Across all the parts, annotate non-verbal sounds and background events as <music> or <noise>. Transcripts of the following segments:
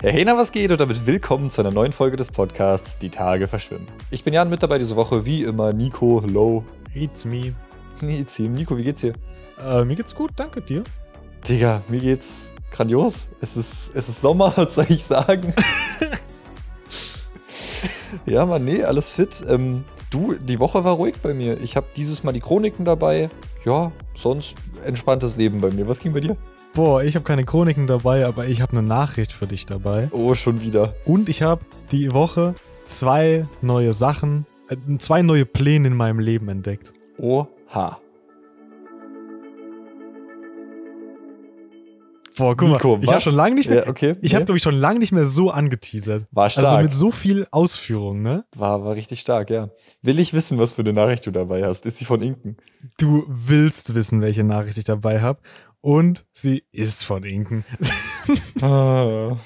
Hey, na, was geht? Und damit willkommen zu einer neuen Folge des Podcasts Die Tage verschwimmen. Ich bin Jan mit dabei diese Woche, wie immer Nico, hello. It's me. It's him. Nico, wie geht's dir? Äh, mir geht's gut, danke dir. Digga, mir geht's grandios. Es ist, es ist Sommer, <laughs> was soll ich sagen? <laughs> ja, Mann, nee, alles fit. Ähm, du, die Woche war ruhig bei mir. Ich habe dieses Mal die Chroniken dabei. Ja, sonst entspanntes Leben bei mir. Was ging bei dir? Boah, ich habe keine Chroniken dabei, aber ich habe eine Nachricht für dich dabei. Oh, schon wieder. Und ich habe die Woche zwei neue Sachen, äh, zwei neue Pläne in meinem Leben entdeckt. Oha. Boah, guck Nico, mal, ich habe schon lange nicht mehr, Ja, okay. ich habe glaube ich schon lange nicht mehr so angeteasert. War stark. Also mit so viel Ausführung, ne? War, war richtig stark, ja. Will ich wissen, was für eine Nachricht du dabei hast? Ist sie von Inken? Du willst wissen, welche Nachricht ich dabei habe. Und sie ist von Inken. <laughs> Ah.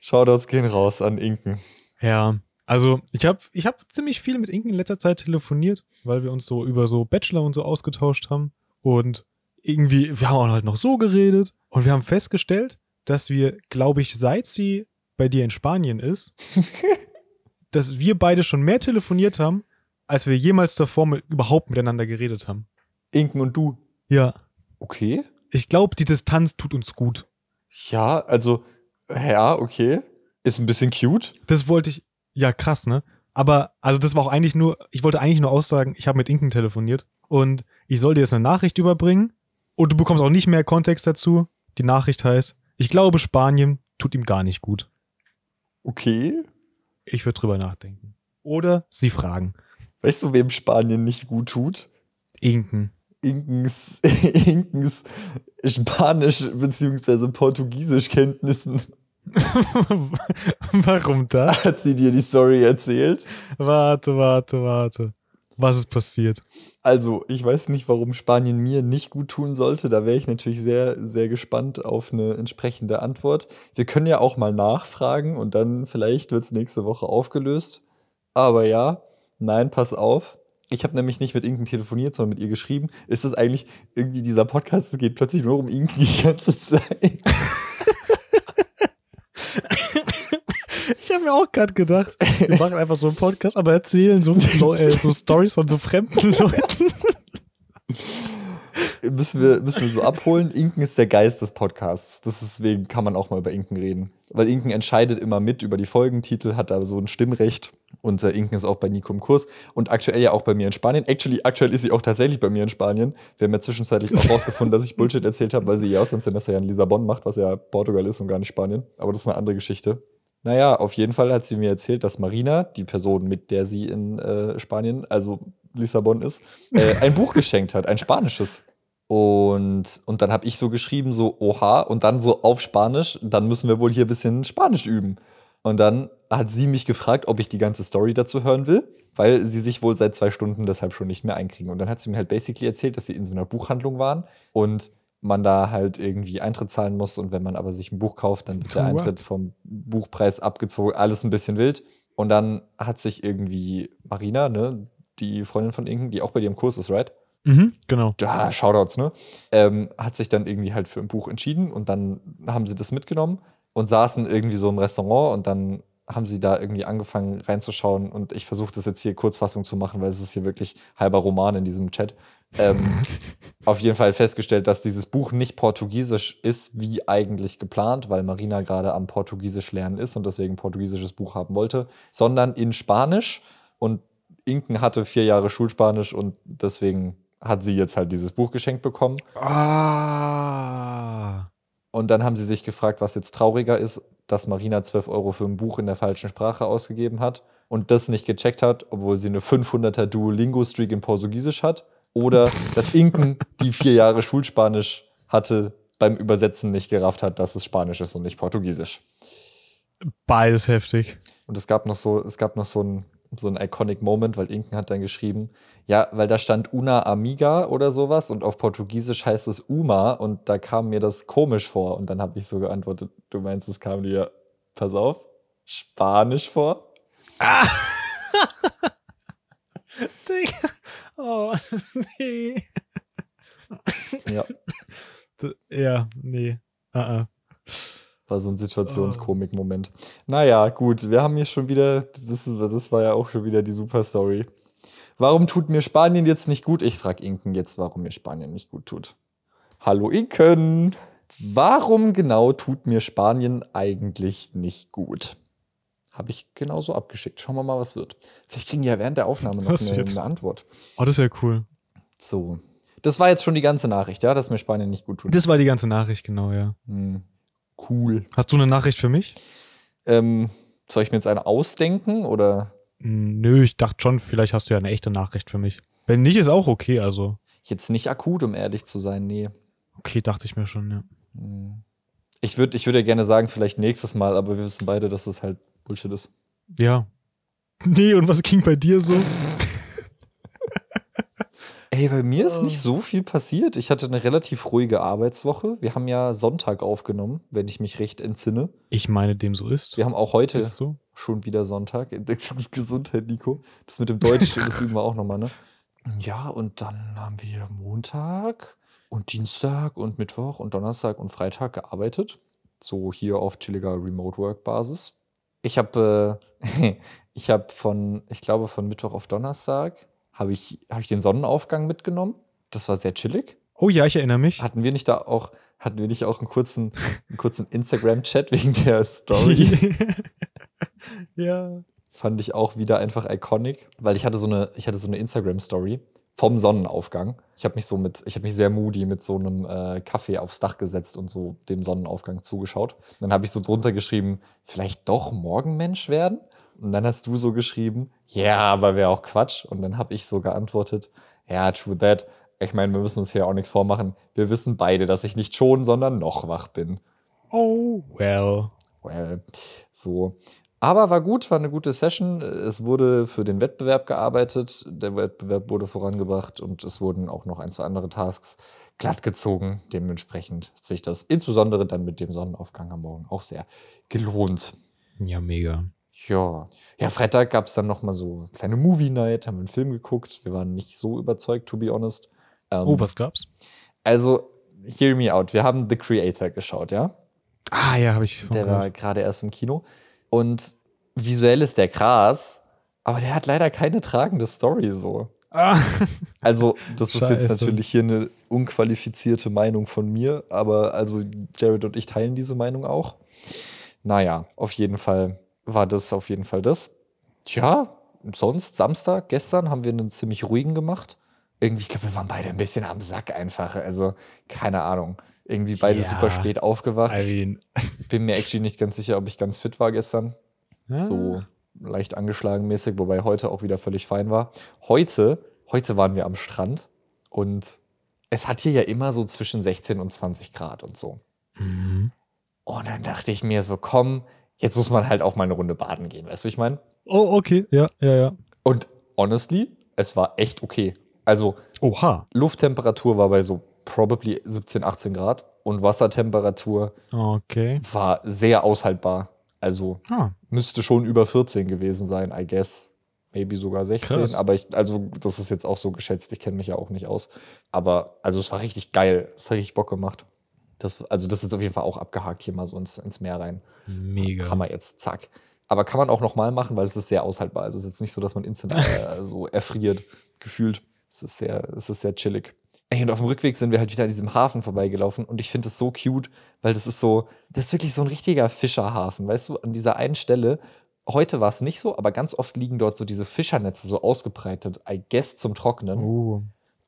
Shoutouts gehen raus an Inken. Ja, also ich habe ich hab ziemlich viel mit Inken in letzter Zeit telefoniert, weil wir uns so über so Bachelor und so ausgetauscht haben. Und irgendwie, wir haben auch halt noch so geredet. Und wir haben festgestellt, dass wir, glaube ich, seit sie bei dir in Spanien ist, <laughs> dass wir beide schon mehr telefoniert haben, als wir jemals davor mit, überhaupt miteinander geredet haben. Inken und du. Ja. Okay. Ich glaube, die Distanz tut uns gut. Ja, also, ja, okay. Ist ein bisschen cute. Das wollte ich. Ja, krass, ne? Aber, also das war auch eigentlich nur, ich wollte eigentlich nur aussagen, ich habe mit Inken telefoniert und ich soll dir jetzt eine Nachricht überbringen und du bekommst auch nicht mehr Kontext dazu. Die Nachricht heißt, ich glaube, Spanien tut ihm gar nicht gut. Okay. Ich würde drüber nachdenken. Oder sie fragen. Weißt du, wem Spanien nicht gut tut? Inken. Inkens, <laughs> Inkens Spanisch- bzw. Portugiesisch-Kenntnissen. <laughs> Warum das? Hat sie dir die Story erzählt? Warte, warte, warte. Was ist passiert? Also, ich weiß nicht, warum Spanien mir nicht gut tun sollte. Da wäre ich natürlich sehr, sehr gespannt auf eine entsprechende Antwort. Wir können ja auch mal nachfragen und dann vielleicht wird es nächste Woche aufgelöst. Aber ja, nein, pass auf. Ich habe nämlich nicht mit Inken telefoniert, sondern mit ihr geschrieben. Ist das eigentlich irgendwie dieser Podcast? Es geht plötzlich nur um Inken die ganze Zeit. <laughs> Ich habe mir auch gerade gedacht, wir machen einfach so einen Podcast, aber erzählen so, äh, so Stories von so fremden <laughs> Leuten. müssen wir, müssen wir so abholen. Inken ist der Geist des Podcasts. Deswegen kann man auch mal über Inken reden. Weil Inken entscheidet immer mit über die Folgentitel, hat da so ein Stimmrecht. Und Inken ist auch bei Nico im Kurs und aktuell ja auch bei mir in Spanien. Actually, aktuell ist sie auch tatsächlich bei mir in Spanien. Wir haben ja zwischenzeitlich auch rausgefunden, dass ich Bullshit erzählt habe, weil sie ihr Auslandssemester ja in Lissabon macht, was ja Portugal ist und gar nicht Spanien. Aber das ist eine andere Geschichte. Naja, auf jeden Fall hat sie mir erzählt, dass Marina, die Person, mit der sie in äh, Spanien, also Lissabon ist, äh, ein Buch geschenkt hat, ein spanisches. Und, und dann habe ich so geschrieben, so, oha, und dann so auf Spanisch, dann müssen wir wohl hier ein bisschen Spanisch üben. Und dann hat sie mich gefragt, ob ich die ganze Story dazu hören will, weil sie sich wohl seit zwei Stunden deshalb schon nicht mehr einkriegen. Und dann hat sie mir halt basically erzählt, dass sie in so einer Buchhandlung waren und man da halt irgendwie Eintritt zahlen muss. Und wenn man aber sich ein Buch kauft, dann wird der? Eintritt vom Buchpreis abgezogen. Alles ein bisschen wild. Und dann hat sich irgendwie Marina, ne, die Freundin von Inken, die auch bei dir im Kurs ist, right? Mhm, genau. ja, Shoutouts, ne? Ähm, hat sich dann irgendwie halt für ein Buch entschieden und dann haben sie das mitgenommen und saßen irgendwie so im Restaurant und dann haben sie da irgendwie angefangen reinzuschauen und ich versuche das jetzt hier Kurzfassung zu machen, weil es ist hier wirklich halber Roman in diesem Chat. Ähm, <laughs> auf jeden Fall festgestellt, dass dieses Buch nicht portugiesisch ist, wie eigentlich geplant, weil Marina gerade am Portugiesisch lernen ist und deswegen ein portugiesisches Buch haben wollte, sondern in Spanisch und Inken hatte vier Jahre Schulspanisch und deswegen hat sie jetzt halt dieses Buch geschenkt bekommen. Ah. Und dann haben sie sich gefragt, was jetzt trauriger ist, dass Marina 12 Euro für ein Buch in der falschen Sprache ausgegeben hat und das nicht gecheckt hat, obwohl sie eine 500er Duolingo-Streak in Portugiesisch hat. Oder dass Inken, die vier Jahre Schulspanisch hatte, beim Übersetzen nicht gerafft hat, dass es Spanisch ist und nicht Portugiesisch. Beides heftig. Und es gab noch so, es gab noch so ein, so ein iconic Moment, weil Inken hat dann geschrieben, ja, weil da stand Una Amiga oder sowas und auf Portugiesisch heißt es Uma und da kam mir das komisch vor. Und dann habe ich so geantwortet, du meinst, es kam dir, pass auf, Spanisch vor? <laughs> Digga. Oh, <laughs> nee. Ja. Ja, nee. Uh -uh. War so ein Situationskomik-Moment. Naja, gut, wir haben hier schon wieder, das, das war ja auch schon wieder die super Story. Warum tut mir Spanien jetzt nicht gut? Ich frage Inken jetzt, warum mir Spanien nicht gut tut. Hallo Inken! Warum genau tut mir Spanien eigentlich nicht gut? Habe ich genauso abgeschickt. Schauen wir mal, was wird. Vielleicht kriegen die ja während der Aufnahme noch eine, eine, Antwort. Oh, das wäre cool. So. Das war jetzt schon die ganze Nachricht, ja, dass mir Spanien nicht gut tut. Das war die ganze Nachricht, genau, ja. Hm. Cool. Hast du eine Nachricht für mich? Ähm, soll ich mir jetzt eine ausdenken oder? Hm, nö, ich dachte schon, vielleicht hast du ja eine echte Nachricht für mich. Wenn nicht, ist auch okay, also. Jetzt nicht akut, um ehrlich zu sein, nee. Okay, dachte ich mir schon, ja. Hm. Ich würde ich würd ja gerne sagen, vielleicht nächstes Mal, aber wir wissen beide, dass es halt Bullshit ist. Ja. <laughs> Nee, und was ging bei dir so? Ey, bei mir ist nicht so viel passiert. Ich hatte eine relativ ruhige Arbeitswoche. Wir haben ja Sonntag aufgenommen, wenn ich mich recht entsinne. Ich meine, dem so ist. Wir haben auch heute so? schon wieder Sonntag. Gesundheit, Nico. Das mit dem Deutsch, das üben wir auch nochmal, ne? Ja, und dann haben wir Montag und Dienstag und Mittwoch und Donnerstag und Freitag gearbeitet. So hier auf chilliger Remote Work Basis. Ich habe äh, <laughs> ich habe von ich glaube von Mittwoch auf Donnerstag habe ich habe ich den Sonnenaufgang mitgenommen. Das war sehr chillig. Oh ja, ich erinnere mich. Hatten wir nicht da auch hatten wir nicht auch einen kurzen einen kurzen Instagram Chat <laughs> wegen der Story? <laughs> ja. Fand ich auch wieder einfach iconic, weil ich hatte so eine ich hatte so eine Instagram Story vom Sonnenaufgang. Ich habe mich so mit, ich habe mich sehr moody mit so einem äh, Kaffee aufs Dach gesetzt und so dem Sonnenaufgang zugeschaut. Dann habe ich so drunter geschrieben, vielleicht doch Morgenmensch werden. Und dann hast du so geschrieben, ja, yeah, aber wäre auch Quatsch. Und dann habe ich so geantwortet, ja, yeah, true that. Ich meine, wir müssen uns hier auch nichts vormachen. Wir wissen beide, dass ich nicht schon, sondern noch wach bin. Oh, well. Well, so. Aber war gut, war eine gute Session. Es wurde für den Wettbewerb gearbeitet, der Wettbewerb wurde vorangebracht und es wurden auch noch ein, zwei andere Tasks glatt gezogen. Dementsprechend hat sich das insbesondere dann mit dem Sonnenaufgang am Morgen auch sehr gelohnt. Ja, mega. Ja, ja Freitag gab es dann noch mal so eine kleine Movie-Night, haben einen Film geguckt. Wir waren nicht so überzeugt, to be honest. Ähm, oh, was gab's? Also, hear me out. Wir haben The Creator geschaut, ja? Ah, ja, habe ich. Der war gerade erst im Kino. Und visuell ist der krass, aber der hat leider keine tragende Story so. Ah. <laughs> Also, das ist jetzt natürlich hier eine unqualifizierte Meinung von mir, aber also Jared und ich teilen diese Meinung auch. Naja, auf jeden Fall war das auf jeden Fall das. Tja, sonst Samstag, gestern haben wir einen ziemlich ruhigen gemacht. Irgendwie, ich glaube, wir waren beide ein bisschen am Sack einfach. Also, keine Ahnung. Irgendwie beide ja, super spät aufgewacht. Mean. <laughs> Bin mir actually nicht ganz sicher, ob ich ganz fit war gestern. Ja. So leicht angeschlagen mäßig, wobei heute auch wieder völlig fein war. Heute, heute waren wir am Strand und es hat hier ja immer so zwischen 16 und 20 Grad und so. Mhm. Und dann dachte ich mir so, komm, jetzt muss man halt auch mal eine Runde baden gehen, weißt du, wie ich meine? Oh, okay, ja, ja, ja. Und honestly, es war echt okay. Also, Oha. Lufttemperatur war bei so probably 17, 18 Grad und Wassertemperatur okay. war sehr aushaltbar. Also ah. müsste schon über 14 gewesen sein, I guess. Maybe sogar 16. Krass. Aber ich, also, das ist jetzt auch so geschätzt. Ich kenne mich ja auch nicht aus. Aber, also, es war richtig geil. Es hat richtig Bock gemacht. Das, also, das ist auf jeden Fall auch abgehakt hier mal so ins, ins Meer rein. Mega. Hammer jetzt, zack. Aber kann man auch nochmal machen, weil es ist sehr aushaltbar. Also, es ist jetzt nicht so, dass man instant äh, <laughs> so erfriert, gefühlt. Es ist sehr, es ist sehr chillig. Ey, und auf dem Rückweg sind wir halt wieder an diesem Hafen vorbeigelaufen und ich finde das so cute, weil das ist so, das ist wirklich so ein richtiger Fischerhafen, weißt du, an dieser einen Stelle. Heute war es nicht so, aber ganz oft liegen dort so diese Fischernetze so ausgebreitet, I guess zum Trocknen. Uh.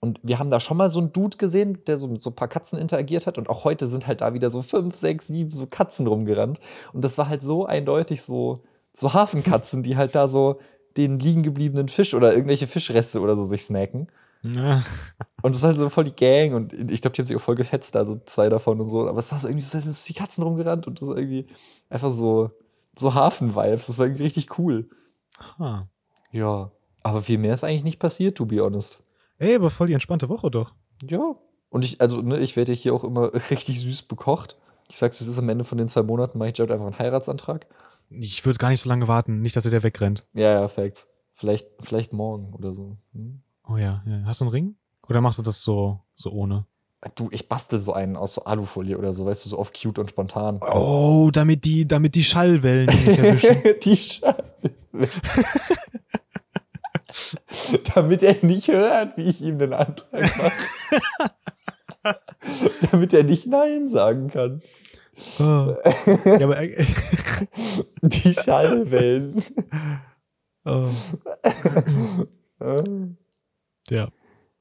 Und wir haben da schon mal so einen Dude gesehen, der so mit so ein paar Katzen interagiert hat. Und auch heute sind halt da wieder so fünf, sechs, sieben so Katzen rumgerannt. Und das war halt so eindeutig so, so Hafenkatzen, die halt da so den liegen gebliebenen Fisch oder irgendwelche Fischreste oder so sich snacken. Und das ist halt so voll die Gang und ich glaube, die haben sich auch voll gefetzt, also zwei davon und so. Aber es war so irgendwie, da sind so die Katzen rumgerannt und das war irgendwie einfach so, so Hafen-Vibes. Das war irgendwie richtig cool. Ha. Ja. Aber viel mehr ist eigentlich nicht passiert, to be honest. Ey, aber voll die entspannte Woche doch. Ja. Und ich, also, ne, ich werde hier auch immer <laughs> richtig süß bekocht. Ich sag's, es ist am Ende von den zwei Monaten, mache ich Jared einfach einen Heiratsantrag. Ich würde gar nicht so lange warten, nicht, dass er der wegrennt. Ja, ja, Facts. Vielleicht, vielleicht morgen oder so. Hm? Oh ja, ja. Hast du einen Ring? Oder machst du das so, so ohne? Du, ich bastel so einen aus so Alufolie oder so, weißt du, so auf cute und spontan. Oh, damit die, damit die Schallwellen nicht <laughs> erwischen. Die Scheiße. <laughs> <laughs> Damit er nicht hört, wie ich ihm den Antrag mache. <laughs> Damit er nicht Nein sagen kann. Oh. Ja, aber, <laughs> Die Schallwellen. oh. ja.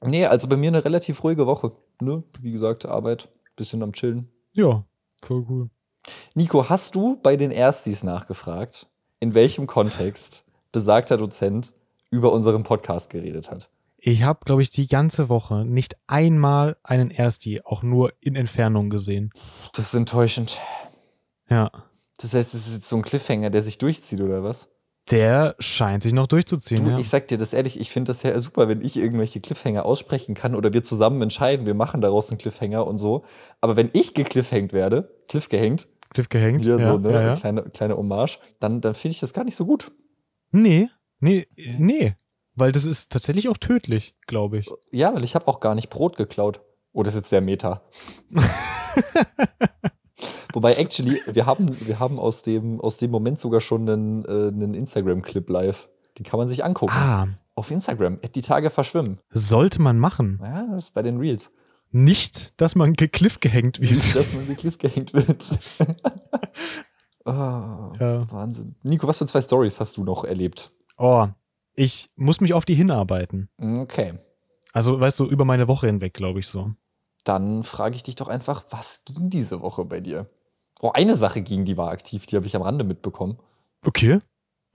Nee, also bei mir eine relativ ruhige Woche. Ne? Wie gesagt, Arbeit, bisschen am Chillen. Ja, voll cool. Nico, hast du bei den Erstis nachgefragt, in welchem Kontext besagter Dozent über unseren Podcast geredet hat? Ich habe, glaube ich, die ganze Woche nicht einmal einen Ersti auch nur in Entfernung gesehen. Das ist enttäuschend. Ja. Das heißt, es ist jetzt so ein Cliffhanger, der sich durchzieht, oder was? Der scheint sich noch durchzuziehen. Du, ja. ich sag dir das ehrlich, ich finde das ja super, wenn ich irgendwelche Cliffhanger aussprechen kann oder wir zusammen entscheiden, wir machen daraus einen Cliffhanger und so. Aber wenn ich gecliffhängt werde, Cliff gehängt, Cliff gehängt. ja, so, ne, ja, ja. kleine, kleine Hommage, dann, dann finde ich das gar nicht so gut. Nee, nee, nee. Weil das ist tatsächlich auch tödlich, glaube ich. Ja, weil ich habe auch gar nicht Brot geklaut. Oh, das ist jetzt sehr meta. <laughs> Wobei, actually, wir haben, wir haben aus, dem, aus dem Moment sogar schon einen, äh, einen Instagram-Clip live. Den kann man sich angucken. Ah, Auf Instagram. Die Tage verschwimmen. sollte man machen. Ja, das ist bei den Reels. Nicht, dass man gekliff gehängt Nicht, wird. dass man wie Cliff gehängt wird. oh, <laughs> Ja. Wahnsinn. Nico, was für zwei Stories hast du noch erlebt? Oh, ich muss mich auf die hinarbeiten. Okay. Also, weißt du, über meine Woche hinweg, glaube ich so. Dann frage ich dich doch einfach, was ging diese Woche bei dir? Oh, eine Sache ging, die war aktiv, die habe ich am Rande mitbekommen. Okay.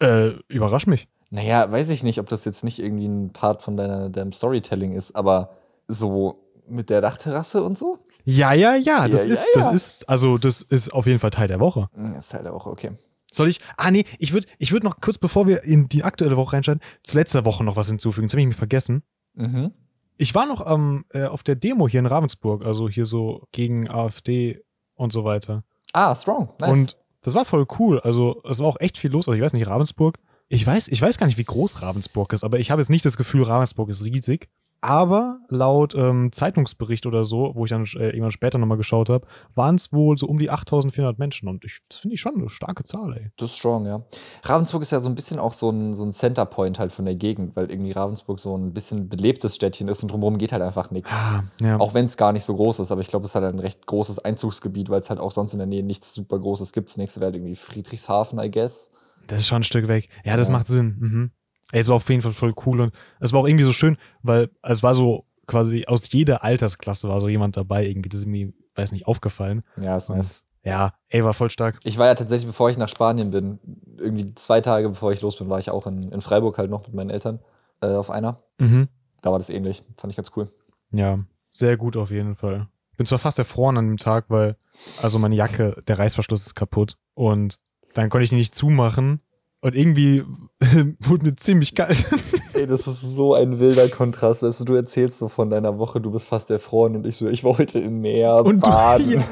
Äh, überrasch mich. Naja, weiß ich nicht, ob das jetzt nicht irgendwie ein Part von deiner, deinem Storytelling ist, aber so mit der Dachterrasse und so? Ja, ja, ja, das Ja, ja, ist, das ja. ist, also, das ist auf jeden Fall Teil der Woche. Hm, Ist Teil der Woche, okay. Soll ich? Ah, nee, ich würde ich würd noch kurz, bevor wir in die aktuelle Woche reinschalten, zu letzter Woche noch was hinzufügen. Das habe ich mir vergessen. Mhm. Ich war noch ähm, äh, auf der Demo hier in Ravensburg, also hier so gegen AfD und so weiter. Ah, strong. Nice. Und das war voll cool. Also, es war auch echt viel los. Also, ich weiß nicht, Ravensburg. Ich weiß, ich weiß gar nicht, wie groß Ravensburg ist, aber ich habe jetzt nicht das Gefühl, Ravensburg ist riesig. Aber laut ähm, Zeitungsbericht oder so, wo ich dann äh, irgendwann später nochmal geschaut habe, waren es wohl so um die 8400 Menschen. Und ich, das finde ich schon eine starke Zahl, ey. Das ist strong, ja. Ravensburg ist ja so ein bisschen auch so ein, so ein Centerpoint halt von der Gegend, weil irgendwie Ravensburg so ein bisschen belebtes Städtchen ist und drumherum geht halt einfach nichts. Ah, ja. Auch wenn es gar nicht so groß ist, aber ich glaube, es hat ein recht großes Einzugsgebiet, weil es halt auch sonst in der Nähe nichts super Großes gibt. Das nächste wäre halt irgendwie Friedrichshafen, I guess. Das ist schon ein Stück weg. Ja, das Ja. macht Sinn. Mhm. Ey, es war auf jeden Fall voll cool und es war auch irgendwie so schön, weil es war so quasi aus jeder Altersklasse war so jemand dabei irgendwie. Das ist mir, weiß nicht, aufgefallen. Ja, ist nice. Ja, ey, war voll stark. Ich war ja tatsächlich, bevor ich nach Spanien bin, irgendwie zwei Tage bevor ich los bin, war ich auch in, in Freiburg halt noch mit meinen Eltern äh, auf einer. Mhm. Da war das ähnlich. Fand ich ganz cool. Ja, sehr gut auf jeden Fall. Bin zwar fast erfroren an dem Tag, weil, also meine Jacke, der Reißverschluss ist kaputt und dann konnte ich die nicht zumachen und irgendwie <laughs> wurde mir ziemlich kalt. Ey, das ist so ein wilder Kontrast. Weißt du, du erzählst so von deiner Woche, du bist fast erfroren und ich so, ich war heute im Meer Und du- <laughs> baden.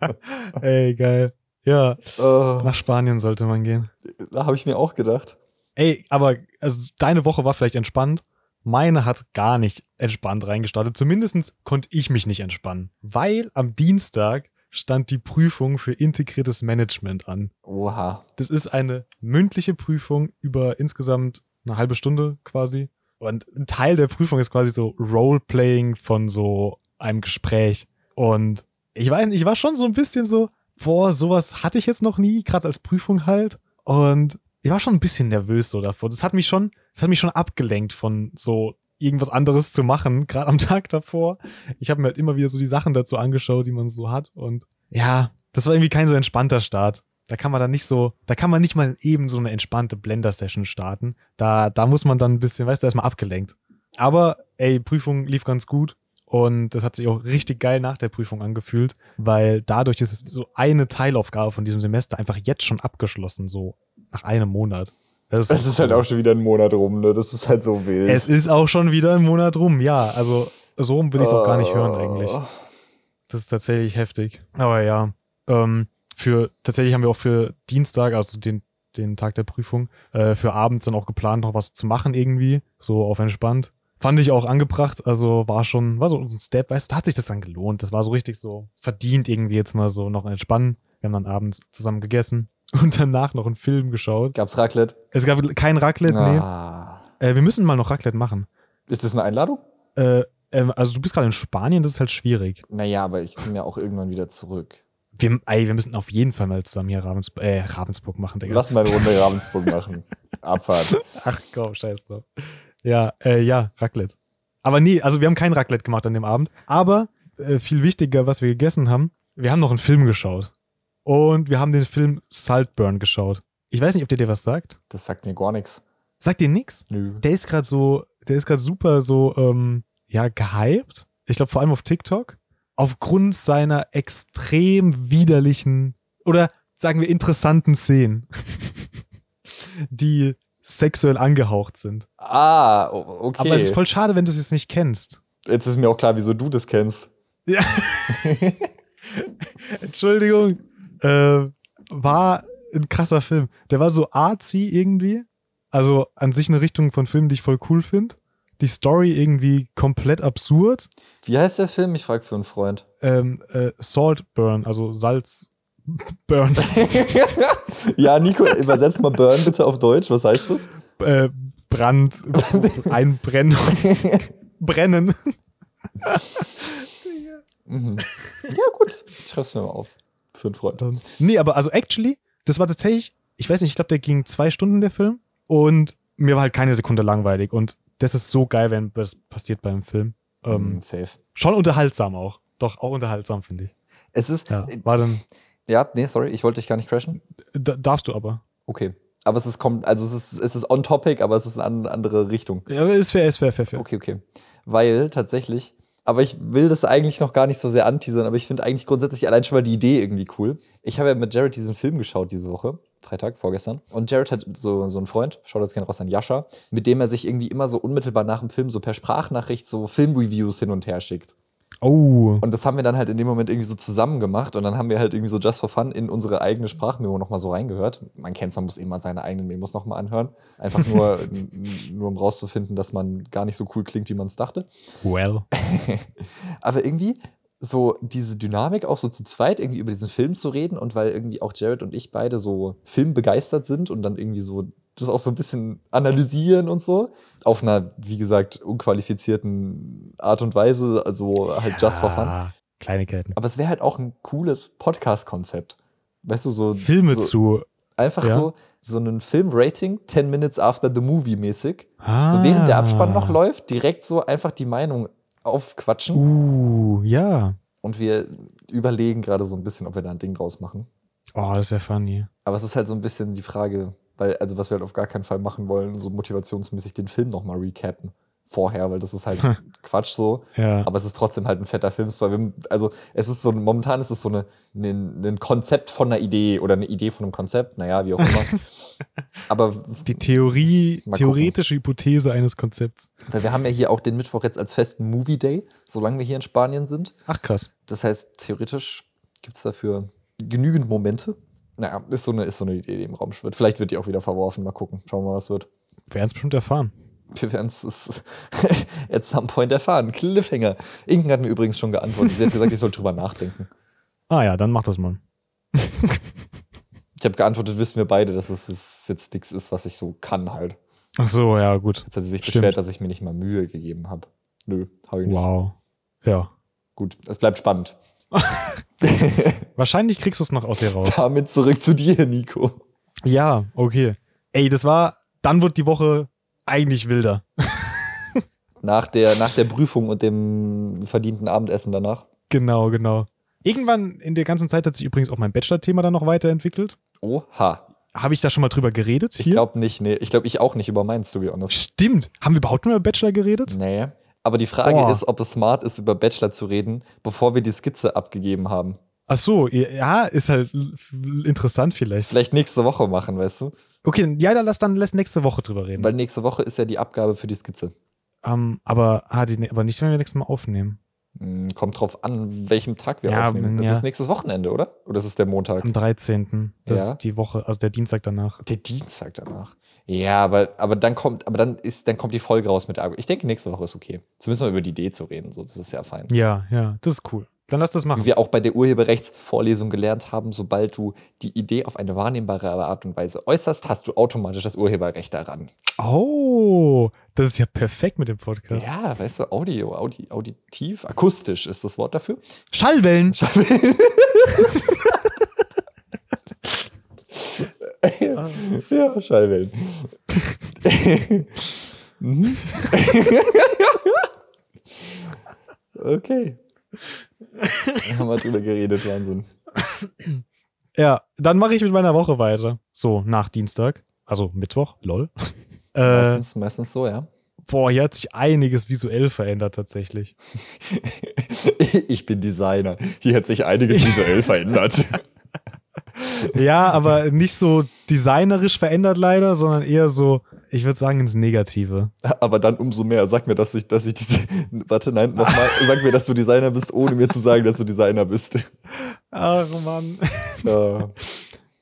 ja. ey, geil. Ja, Oh, nach Spanien sollte man gehen. da habe ich mir auch gedacht. Ey, aber also deine Woche war vielleicht entspannt. Meine hat gar nicht entspannt reingestartet. Zumindest konnte ich mich nicht entspannen. Weil am Dienstag stand die Prüfung für integriertes Management an. Oha. Das ist eine mündliche Prüfung über insgesamt eine halbe Stunde quasi. Und ein Teil der Prüfung ist quasi so Roleplaying von so einem Gespräch. Und ich weiß nicht, ich war schon so ein bisschen so, boah, sowas hatte ich jetzt noch nie, gerade als Prüfung halt. Und ich war schon ein bisschen nervös so davor. Das hat mich schon, das hat mich schon abgelenkt von so irgendwas anderes zu machen, <laughs> gerade am Tag davor. Ich habe mir halt immer wieder so die Sachen dazu angeschaut, die man so hat. Und ja, das war irgendwie kein so entspannter Start. Da kann man dann nicht so, da kann man nicht mal eben so eine entspannte Blender-Session starten. Da, da muss man dann ein bisschen, weißt du, erstmal abgelenkt. Aber, ey, Prüfung lief ganz gut. Und das hat sich auch richtig geil nach der Prüfung angefühlt, weil dadurch ist es so eine Teilaufgabe von diesem Semester einfach jetzt schon abgeschlossen, so nach einem Monat. Das ist halt cool. auch schon wieder ein Monat rum, ne? Das ist halt so wild. Es ist auch schon wieder ein Monat rum, ja. Also so rum will ich es auch gar nicht hören eigentlich. Oh. Das ist tatsächlich heftig. Aber ja, ähm, für tatsächlich haben wir auch für Dienstag, also den, den Tag der Prüfung, äh, für abends dann auch geplant, noch was zu machen irgendwie, so auf entspannt. Fand ich auch angebracht. Also war schon, war so ein Step, weißt du, da hat sich das dann gelohnt. Das war so richtig so verdient irgendwie jetzt mal so noch entspannen. Wir haben dann abends zusammen gegessen und danach noch einen Film geschaut. Gab's Raclette? Es gab kein Raclette, Ah. nee. Äh, wir müssen mal noch Raclette machen. Ist das eine Einladung? Äh, ähm, also du bist gerade in Spanien, das ist halt schwierig. Naja, aber ich komme ja auch irgendwann wieder zurück. Wir, ey, wir müssen auf jeden Fall mal zusammen hier Ravensburg, äh, Ravensburg machen, Digga. Lass mal eine Runde <laughs> Ravensburg machen. Abfahrt. Ach komm, scheiß drauf. Ja, äh, ja, Raclette. Aber nee, also wir haben kein Raclette gemacht an dem Abend. Aber äh, viel wichtiger, was wir gegessen haben, wir haben noch einen Film geschaut. Und wir haben den Film Saltburn geschaut. Ich weiß nicht, ob der dir was sagt. Das sagt mir gar nichts. Sagt dir nix? Nö. Der ist gerade so, der ist gerade super so, ähm, ja, gehypt. Ich glaube vor allem auf TikTok. Aufgrund seiner extrem widerlichen oder sagen wir interessanten Szenen, <laughs> die sexuell angehaucht sind. Ah, okay. Aber es ist voll schade, wenn du es jetzt nicht kennst. Jetzt ist mir auch klar, wieso du das kennst. Ja. <laughs> <laughs> Entschuldigung. Äh, war ein krasser Film. Der war so artsy irgendwie. Also an sich eine Richtung von Filmen, die ich voll cool finde. Die Story irgendwie komplett absurd. Wie heißt der Film? Ich frage für einen Freund. Ähm, äh, Saltburn, also Salzburn. <laughs> <laughs> ja, Nico, übersetz mal Burn bitte auf Deutsch. Was heißt das? äh, Brand, Einbrennen, <laughs> Brennen. Mhm. Ja, gut. Ich schreib's mir mal auf. Für einen Freund. Nee, aber also actually, das war tatsächlich, ich weiß nicht, ich glaube, der ging zwei Stunden, der Film. Und mir war halt keine Sekunde langweilig. Und das ist so geil, wenn das passiert beim Film. Ähm, Mhm, safe. Schon unterhaltsam auch. Doch, auch unterhaltsam, finde ich. Es ist. Ja, Ja. war dann, nee, sorry, ich wollte dich gar nicht crashen. da, darfst du aber. Okay. Aber es ist, kom- also es ist, es ist on topic, aber es ist eine an- andere Richtung. Ja, ist fair, ist fair, fair, fair. Okay, okay. Weil tatsächlich, aber ich will das eigentlich noch gar nicht so sehr anteasern, aber ich finde eigentlich grundsätzlich allein schon mal die Idee irgendwie cool. Ich habe ja mit Jared diesen Film geschaut diese Woche, Freitag, vorgestern. Und Jared hat so, so einen Freund, schaut jetzt gerne raus an Jascha, mit dem er sich irgendwie immer so unmittelbar nach dem Film so per Sprachnachricht so Filmreviews hin und her schickt. Oh. Und das haben wir dann halt in dem Moment irgendwie so zusammen gemacht und dann haben wir halt irgendwie so just for fun in unsere eigene Sprachmemo nochmal so reingehört. Man kennt man muss immer seine eigenen Memos nochmal anhören. Einfach nur, <laughs> nur um rauszufinden, dass man gar nicht so cool klingt, wie man es dachte. Well. <laughs> Aber irgendwie so diese Dynamik auch so zu zweit irgendwie über diesen Film zu reden und weil irgendwie auch Jared und ich beide so filmbegeistert sind und dann irgendwie so das auch so ein bisschen analysieren und so auf einer wie gesagt unqualifizierten Art und Weise, also halt just for fun. Ah, Kleinigkeiten. Aber es wäre halt auch ein cooles Podcast-Konzept. Weißt du, so. Filme so, zu. Einfach ja. so, so ein Film-Rating, 10 Minutes after the movie mäßig. Ah. So während der Abspann noch läuft, direkt so einfach die Meinung aufquatschen. Uh, ja. Und wir überlegen gerade so ein bisschen, ob wir da ein Ding draus machen. Oh, das wäre funny. Aber es ist halt so ein bisschen die Frage, weil, also was wir halt auf gar keinen Fall machen wollen, so motivationsmäßig den Film nochmal recappen. Vorher, weil das ist halt <laughs> Quatsch so. Ja. Aber es ist trotzdem halt ein fetter Film. wir, also es ist so, momentan ist es so eine, ein, ein Konzept von einer Idee oder eine Idee von einem Konzept, naja, wie auch immer. <laughs> Aber Die Theorie, theoretische Hypothese eines Konzepts. weil wir haben ja hier auch den Mittwoch jetzt als festen Movie Day, solange wir hier in Spanien sind. Ach krass. Das heißt, theoretisch gibt es dafür genügend Momente. Naja, ist so, eine, ist so eine Idee, die im Raum schwirrt. Vielleicht wird die auch wieder verworfen. Mal gucken. Schauen wir mal, was wird. Wir werden es bestimmt erfahren. Wir werden es <laughs> at some point erfahren. Cliffhanger. Inken hat mir übrigens schon geantwortet. Sie hat gesagt, ich soll drüber nachdenken. Ah ja, dann mach das mal. Ich habe geantwortet, wissen wir beide, dass es, es jetzt nichts ist, was ich so kann halt. Ach so, ja, gut. Jetzt hat sie sich Stimmt. beschwert, dass ich mir nicht mal Mühe gegeben habe. Nö, habe ich nicht. Wow. Ja. Gut, es bleibt spannend. <laughs> Wahrscheinlich kriegst du es noch aus ihr raus. Damit zurück zu dir, Nico. Ja, okay. Ey, das war, dann wird die Woche eigentlich wilder. <laughs> Nach der, nach der Prüfung und dem verdienten Abendessen danach. Genau, genau. Irgendwann in der ganzen Zeit hat sich übrigens auch mein Bachelor-Thema dann noch weiterentwickelt. Oha. Habe ich da schon mal drüber geredet? Ich glaube nicht, nee. Ich glaube, ich auch nicht über meins, to be honest. Stimmt. Haben wir überhaupt mal über Bachelor geredet? Nee. Aber die Frage Boah. ist, ob es smart ist, über Bachelor zu reden, bevor wir die Skizze abgegeben haben. Ach so, ja, ist halt interessant vielleicht. Vielleicht nächste Woche machen, weißt du? Okay, ja, dann lass dann lass nächste Woche drüber reden. Weil nächste Woche ist ja die Abgabe für die Skizze. Ähm, aber, ah, die, aber nicht, wenn wir nächstes Mal aufnehmen. Hm, Kommt drauf an, welchem Tag wir Ja, aufnehmen. Das ja. ist nächstes Wochenende, oder? Oder ist es der Montag? Am 13. Das Ja. ist die Woche, also der Dienstag danach. Der Dienstag danach. Ja, aber, aber dann kommt, aber dann ist, dann kommt die Folge raus mit der Argo. Ich denke, nächste Woche ist okay. Zumindest mal über die Idee zu reden. So, das ist ja fein. Ja, ja, das ist cool. Dann lass das Wie machen. wir auch bei der Urheberrechtsvorlesung gelernt haben, sobald du die Idee auf eine wahrnehmbare Art und Weise äußerst, hast du automatisch das Urheberrecht daran. Oh, das ist ja perfekt mit dem Podcast. Ja, weißt du, Audio, Audi, auditiv, akustisch ist das Wort dafür. Schallwellen. <laughs> Ja, Schallwellen. mhm. <laughs> okay. Haben wir drüber geredet, Wahnsinn. Ja, dann mache ich mit meiner Woche weiter. So, nach Dienstag. Also Mittwoch, lol. Äh, <laughs> Meistens, meistens so, ja. boah, hier hat sich einiges visuell verändert tatsächlich. <laughs> Ich bin Designer. Hier hat sich einiges visuell verändert. <laughs> Ja, aber nicht so designerisch verändert leider, sondern eher so, ich würde sagen, ins Negative. Aber dann umso mehr. Sag mir, dass ich, dass ich diese. <laughs> Warte, nein, nochmal. Sag mir, dass du Designer bist, ohne mir zu sagen, dass du Designer bist. Ach Mann. Ja. <laughs>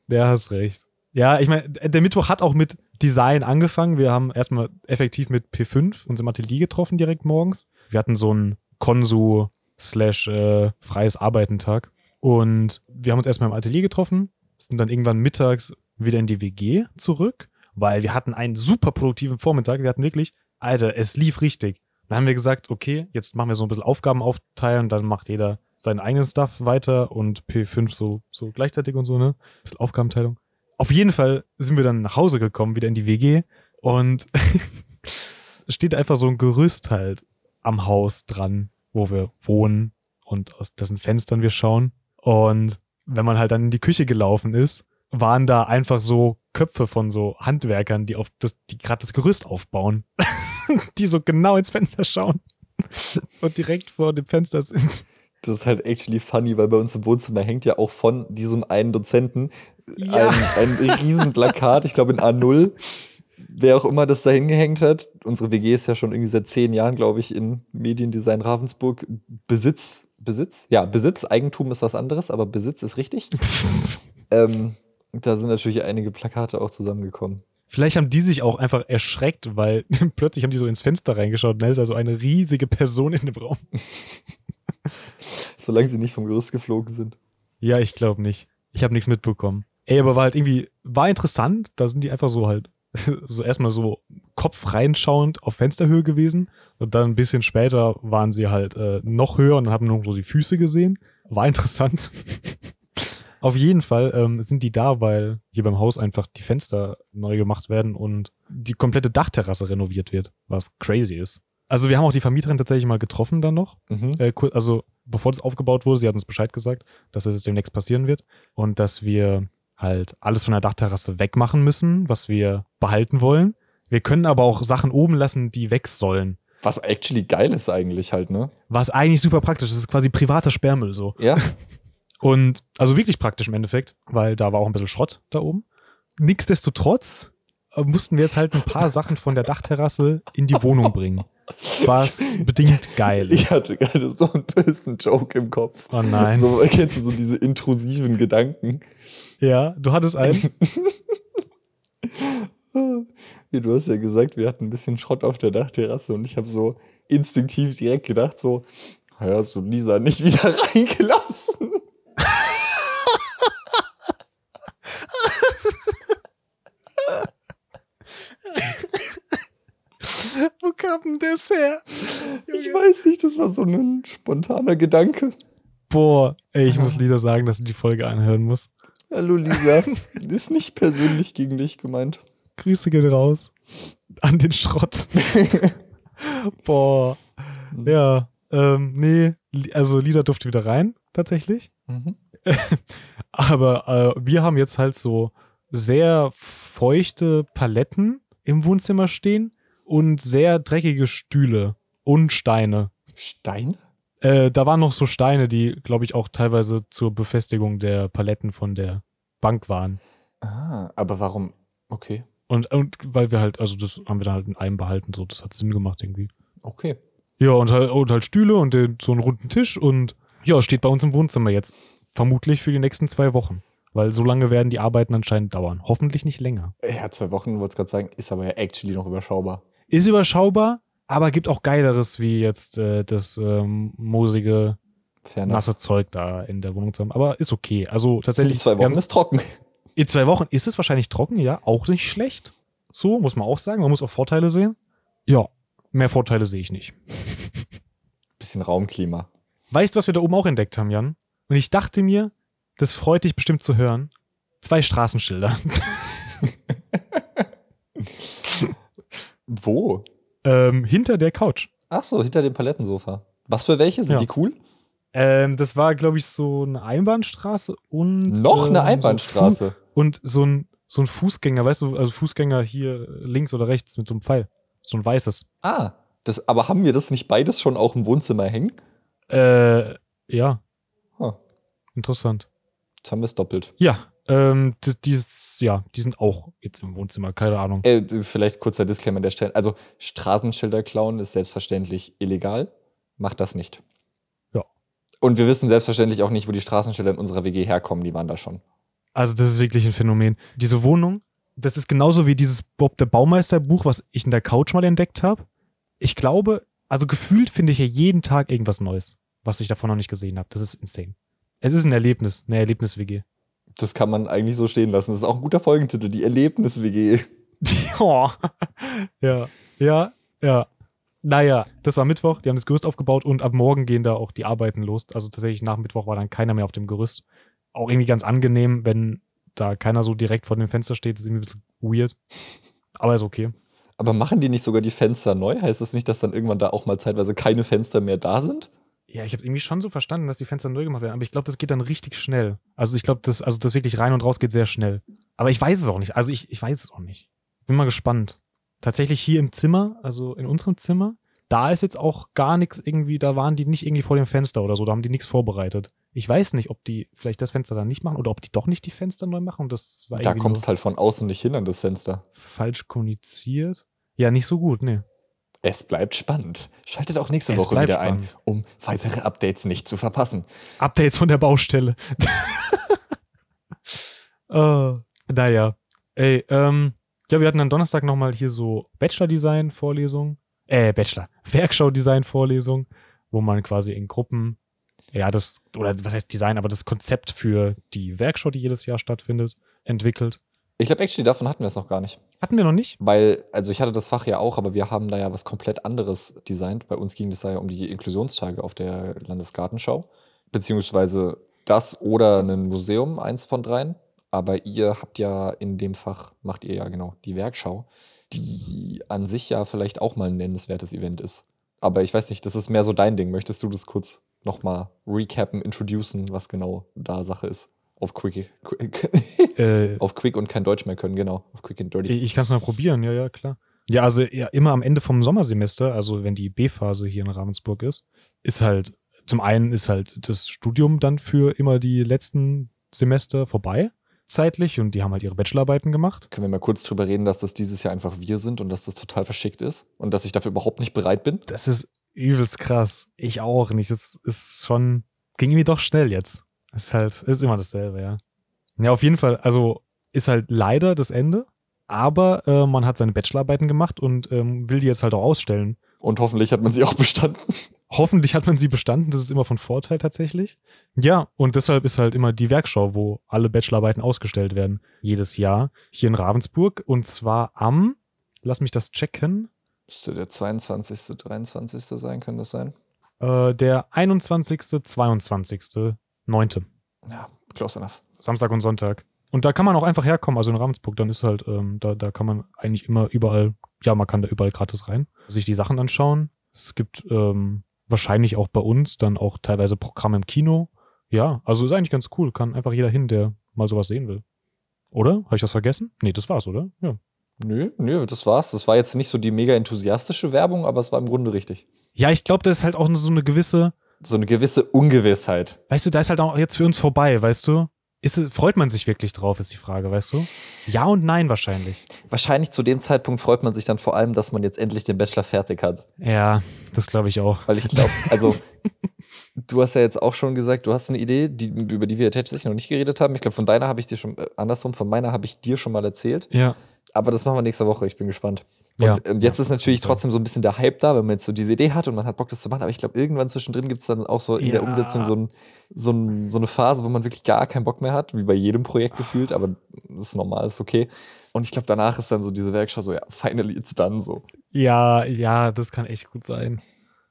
Ja, hast recht. Ja, ich meine, der Mittwoch hat auch mit Design angefangen. Wir haben erstmal effektiv mit P5 uns im Atelier getroffen direkt morgens. Wir hatten so einen Konsu slash äh, freies Arbeitentag. Und wir haben uns erstmal im Atelier getroffen, sind dann irgendwann mittags wieder in die WG zurück, weil wir hatten einen super produktiven Vormittag. Wir hatten wirklich, Alter, es lief richtig. Dann haben wir gesagt, okay, jetzt machen wir so ein bisschen Aufgaben aufteilen, dann macht jeder seinen eigenen Stuff weiter und P5 so, so gleichzeitig und so, ne? bisschen Aufgabenteilung. Auf jeden Fall sind wir dann nach Hause gekommen, wieder in die WG und <laughs> steht einfach so ein Gerüst halt am Haus dran, wo wir wohnen und aus dessen Fenstern wir schauen. Und wenn man halt dann in die Küche gelaufen ist, waren da einfach so Köpfe von so Handwerkern, die auf das, die gerade das Gerüst aufbauen, <laughs> die so genau ins Fenster schauen <laughs> und direkt vor dem Fenster sind. Das ist halt actually funny, weil bei uns im Wohnzimmer hängt ja auch von diesem einen Dozenten Ja. ein, ein riesen Plakat, ich glaube in A0. Wer auch immer das da hingehängt hat, unsere WG ist ja schon irgendwie seit zehn Jahren, glaube ich, in Mediendesign Ravensburg. Besitz, Besitz? Ja, Besitz, Eigentum ist was anderes, aber Besitz ist richtig. <laughs> ähm, da sind natürlich einige Plakate auch zusammengekommen. Vielleicht haben die sich auch einfach erschreckt, weil <laughs> plötzlich haben die so ins Fenster reingeschaut und da ist also eine riesige Person in dem Raum. <laughs> Solange sie nicht vom Gerüst geflogen sind. Ja, ich glaube nicht. Ich habe nichts mitbekommen. Ey, aber war halt irgendwie, war interessant. Da sind die einfach so halt, <laughs> so erstmal so Kopf reinschauend auf Fensterhöhe gewesen. Und dann ein bisschen später waren sie halt äh, noch höher und haben nur so die Füße gesehen. War <laughs> interessant. auf jeden Fall ähm, sind die da, weil hier beim Haus einfach die Fenster neu gemacht werden und die komplette Dachterrasse renoviert wird, was crazy ist. Also wir haben auch die Vermieterin tatsächlich mal getroffen dann noch. Mhm. Äh, also bevor das aufgebaut wurde, sie hat uns Bescheid gesagt, dass es jetzt demnächst passieren wird und dass wir halt alles von der Dachterrasse wegmachen müssen, was wir behalten wollen. Wir können aber auch Sachen oben lassen, die weg sollen. Was actually geil ist eigentlich halt, ne? Was eigentlich super praktisch ist. Das ist quasi privater Sperrmüll so. Ja. Und also wirklich praktisch im Endeffekt, weil da war auch ein bisschen Schrott da oben. Nichtsdestotrotz mussten wir jetzt halt ein paar Sachen von der Dachterrasse in die Wohnung bringen. Was bedingt geil Ich ist. hatte gerade so einen bösen Joke im Kopf. Oh nein. So, kennst du so diese intrusiven Gedanken? Ja, du hattest einen. <laughs> Du hast ja gesagt, wir hatten ein bisschen Schrott auf der Dachterrasse und ich habe so instinktiv direkt gedacht, so, "Ja, hast du Lisa nicht wieder <laughs> reingelassen? Wo kam denn das her? Ich weiß nicht, das war so ein spontaner Gedanke. Boah, ey, ich muss Lisa sagen, dass sie die Folge anhören muss. Hallo Lisa, <laughs> ist nicht persönlich gegen dich gemeint. Grüße gehen raus. An den Schrott. <laughs> Boah. Ja, ähm, nee, also Lisa durfte wieder rein, tatsächlich. Mhm. <laughs> Aber äh, wir haben jetzt halt so sehr feuchte Paletten im Wohnzimmer stehen und sehr dreckige Stühle und Steine. Steine? Äh, da waren noch so Steine, die, glaube ich, auch teilweise zur Befestigung der Paletten von der Bank waren. Ah, aber warum? Okay, Und, und weil wir halt, also das haben wir dann halt in einem behalten, so, das hat Sinn gemacht irgendwie. okay. Ja, und halt, und halt Stühle und den, so einen runden Tisch und ja, steht bei uns im Wohnzimmer jetzt. Vermutlich für die nächsten zwei Wochen. Weil so lange werden die Arbeiten anscheinend dauern. Hoffentlich nicht länger. Ja, zwei Wochen, wollte ich gerade sagen, ist aber ja actually noch überschaubar. Ist überschaubar, aber gibt auch Geileres, wie jetzt äh, das ähm, moosige, Fair nasse Zeug da in der Wohnung zu haben. Aber ist okay. Also In tatsächlich. zwei wir Wochen ist trocken. In zwei Wochen ist es wahrscheinlich trocken, ja, auch nicht schlecht. So, muss man auch sagen. Man muss auch Vorteile sehen. Ja, mehr Vorteile sehe ich nicht. Bisschen Raumklima. Weißt du, was wir da oben auch entdeckt haben, Jan? Und ich dachte mir, das freut dich bestimmt zu hören. Zwei Straßenschilder. <laughs> Wo? ähm, hinter der Couch. Ach so, hinter dem Palettensofa. Was für welche? Sind Ja. die cool? Ähm, das war, glaube ich, so eine Einbahnstraße und. Noch eine ähm, Einbahnstraße. So und so ein, so ein Fußgänger, weißt du, also Fußgänger hier links oder rechts mit so einem Pfeil. So ein weißes. ah, das, aber haben wir das nicht beides schon auch im Wohnzimmer hängen? Äh, ja, Huh, interessant. Jetzt haben wir es doppelt. Ja, ähm, die, dieses, ja, die sind auch jetzt im Wohnzimmer, keine Ahnung. Äh, vielleicht kurzer Disclaimer an der Stelle. Also, Straßenschilder klauen ist selbstverständlich illegal. Macht das nicht. Ja. Und wir wissen selbstverständlich auch nicht, wo die Straßenschilder in unserer WG herkommen. Die waren da schon. Also, das ist wirklich ein Phänomen. Diese Wohnung, das ist genauso wie dieses Bob der Baumeister Buch, was ich in der Couch mal entdeckt habe. Ich glaube, also gefühlt finde ich ja jeden Tag irgendwas Neues, was ich davon noch nicht gesehen habe. Das ist insane. Es ist ein Erlebnis, eine Erlebnis-WG. Das kann man eigentlich so stehen lassen. Das ist auch ein guter Folgentitel, die Erlebnis-WG. oh. <laughs> Ja, ja, ja. Naja, das war Mittwoch, die haben das Gerüst aufgebaut und ab morgen gehen da auch die Arbeiten los. Also tatsächlich nach Mittwoch war dann keiner mehr auf dem Gerüst. Auch irgendwie ganz angenehm, wenn da keiner so direkt vor dem Fenster steht, ist irgendwie ein bisschen weird. Aber ist okay. Aber machen die nicht sogar die Fenster neu? Heißt das nicht, dass dann irgendwann da auch mal zeitweise keine Fenster mehr da sind? Ja, ich habe irgendwie schon so verstanden, dass die Fenster neu gemacht werden, aber ich glaube, das geht dann richtig schnell. Also ich glaube, das, also das wirklich rein und raus geht sehr schnell. Aber ich weiß es auch nicht. Also ich, ich weiß es auch nicht. Bin mal gespannt. Tatsächlich hier im Zimmer, also in unserem Zimmer, da ist jetzt auch gar nichts irgendwie, da waren die nicht irgendwie vor dem Fenster oder so, da haben die nichts vorbereitet. Ich weiß nicht, ob die vielleicht das Fenster dann nicht machen oder ob die doch nicht die Fenster neu machen. Das war Da kommst halt von außen nicht hin an das Fenster. falsch kommuniziert. Ja, nicht so gut, nee. Es bleibt spannend. Schaltet auch nächste Es Woche wieder ein, spannend. um weitere Updates nicht zu verpassen. Updates von der Baustelle. äh, <laughs> naja. Ey, ähm, ja, wir hatten am Donnerstag nochmal hier so Bachelor-Design-Vorlesung. Äh, Bachelor. Werkschau-Design-Vorlesung, wo man quasi in Gruppen, ja, das, oder was heißt Design, aber das Konzept für die Werkschau, die jedes Jahr stattfindet, entwickelt. Ich glaube, actually, davon hatten wir es noch gar nicht. Hatten wir noch nicht? Weil, also ich hatte das Fach ja auch, aber wir haben da ja was komplett anderes designt. Bei uns ging es da ja um die Inklusionstage auf der Landesgartenschau. Beziehungsweise das oder ein Museum, eins von dreien. Aber ihr habt ja in dem Fach, macht ihr ja genau die Werkschau, die an sich ja vielleicht auch mal ein nennenswertes Event ist. Aber ich weiß nicht, das ist mehr so dein Ding. Möchtest du das kurz nochmal recappen, introducen, was genau da Sache ist? Auf Quick, quick, Äh, auf Quick und kein Deutsch mehr können, genau. Auf Quick and Dirty. Ich, kann es mal probieren, ja, ja, klar. Ja, also ja, immer am Ende vom Sommersemester, also wenn die B-Phase hier in Ravensburg ist, ist halt, zum einen ist halt das Studium dann für immer die letzten Semester vorbei, zeitlich, und die haben halt ihre Bachelorarbeiten gemacht. Können wir mal kurz drüber reden, dass das dieses Jahr einfach wir sind und dass das total verschickt ist und dass ich dafür überhaupt nicht bereit bin? Das ist übelst krass. Ich auch nicht. Das ist schon, ging irgendwie doch schnell jetzt. Ist halt, ist immer dasselbe, ja. Ja, auf jeden Fall, also ist halt leider das Ende, aber äh, man hat seine Bachelorarbeiten gemacht und ähm, will die jetzt halt auch ausstellen. Und hoffentlich hat man sie auch bestanden. <laughs> Hoffentlich hat man sie bestanden, das ist immer von Vorteil tatsächlich. Ja, und deshalb ist halt immer die Werkschau, wo alle Bachelorarbeiten ausgestellt werden, jedes Jahr hier in Ravensburg. Und zwar am, lass mich das checken, Müsste der 22., 23. sein, kann das sein? äh, der 21., 22., 9. Ja, close enough. Samstag und Sonntag. Und da kann man auch einfach herkommen, also in Ravensburg, dann ist halt, ähm, da, da kann man eigentlich immer überall, ja, man kann da überall gratis rein, sich die Sachen anschauen. Es gibt ähm, wahrscheinlich auch bei uns dann auch teilweise Programme im Kino. Ja, also ist eigentlich ganz cool, kann einfach jeder hin, der mal sowas sehen will. Oder? Habe ich das vergessen? Nee, das war's, oder? Ja. Nö, nö, das war's. Das war jetzt nicht so die mega enthusiastische Werbung, aber es war im Grunde richtig. Ja, ich glaube, das ist halt auch so eine gewisse, So eine gewisse Ungewissheit. weißt du, da ist halt auch jetzt für uns vorbei, weißt du? ist, freut man sich wirklich drauf, ist die Frage, weißt du? Ja und nein wahrscheinlich. Wahrscheinlich zu dem Zeitpunkt freut man sich dann vor allem, dass man jetzt endlich den Bachelor fertig hat. Ja, das glaube ich auch. Weil ich glaube, also <laughs> du hast ja jetzt auch schon gesagt, du hast eine Idee, die, über die wir tatsächlich noch nicht geredet haben. Ich glaube, von deiner habe ich dir schon, äh, andersrum, von meiner habe ich dir schon mal erzählt. Ja. Aber das machen wir nächste Woche. Ich bin gespannt. Und, Ja. und jetzt ist natürlich trotzdem so ein bisschen der Hype da, wenn man jetzt so diese Idee hat und man hat Bock, das zu machen. Aber ich glaube, irgendwann zwischendrin gibt es dann auch so in der Ja. Umsetzung so, ein, so, ein, so eine Phase, wo man wirklich gar keinen Bock mehr hat, wie bei jedem Projekt gefühlt. Aber das ist normal, ist okay. Und ich glaube, danach ist dann so diese Werkschau so, ja, finally it's done so. Ja, ja, das kann echt gut sein.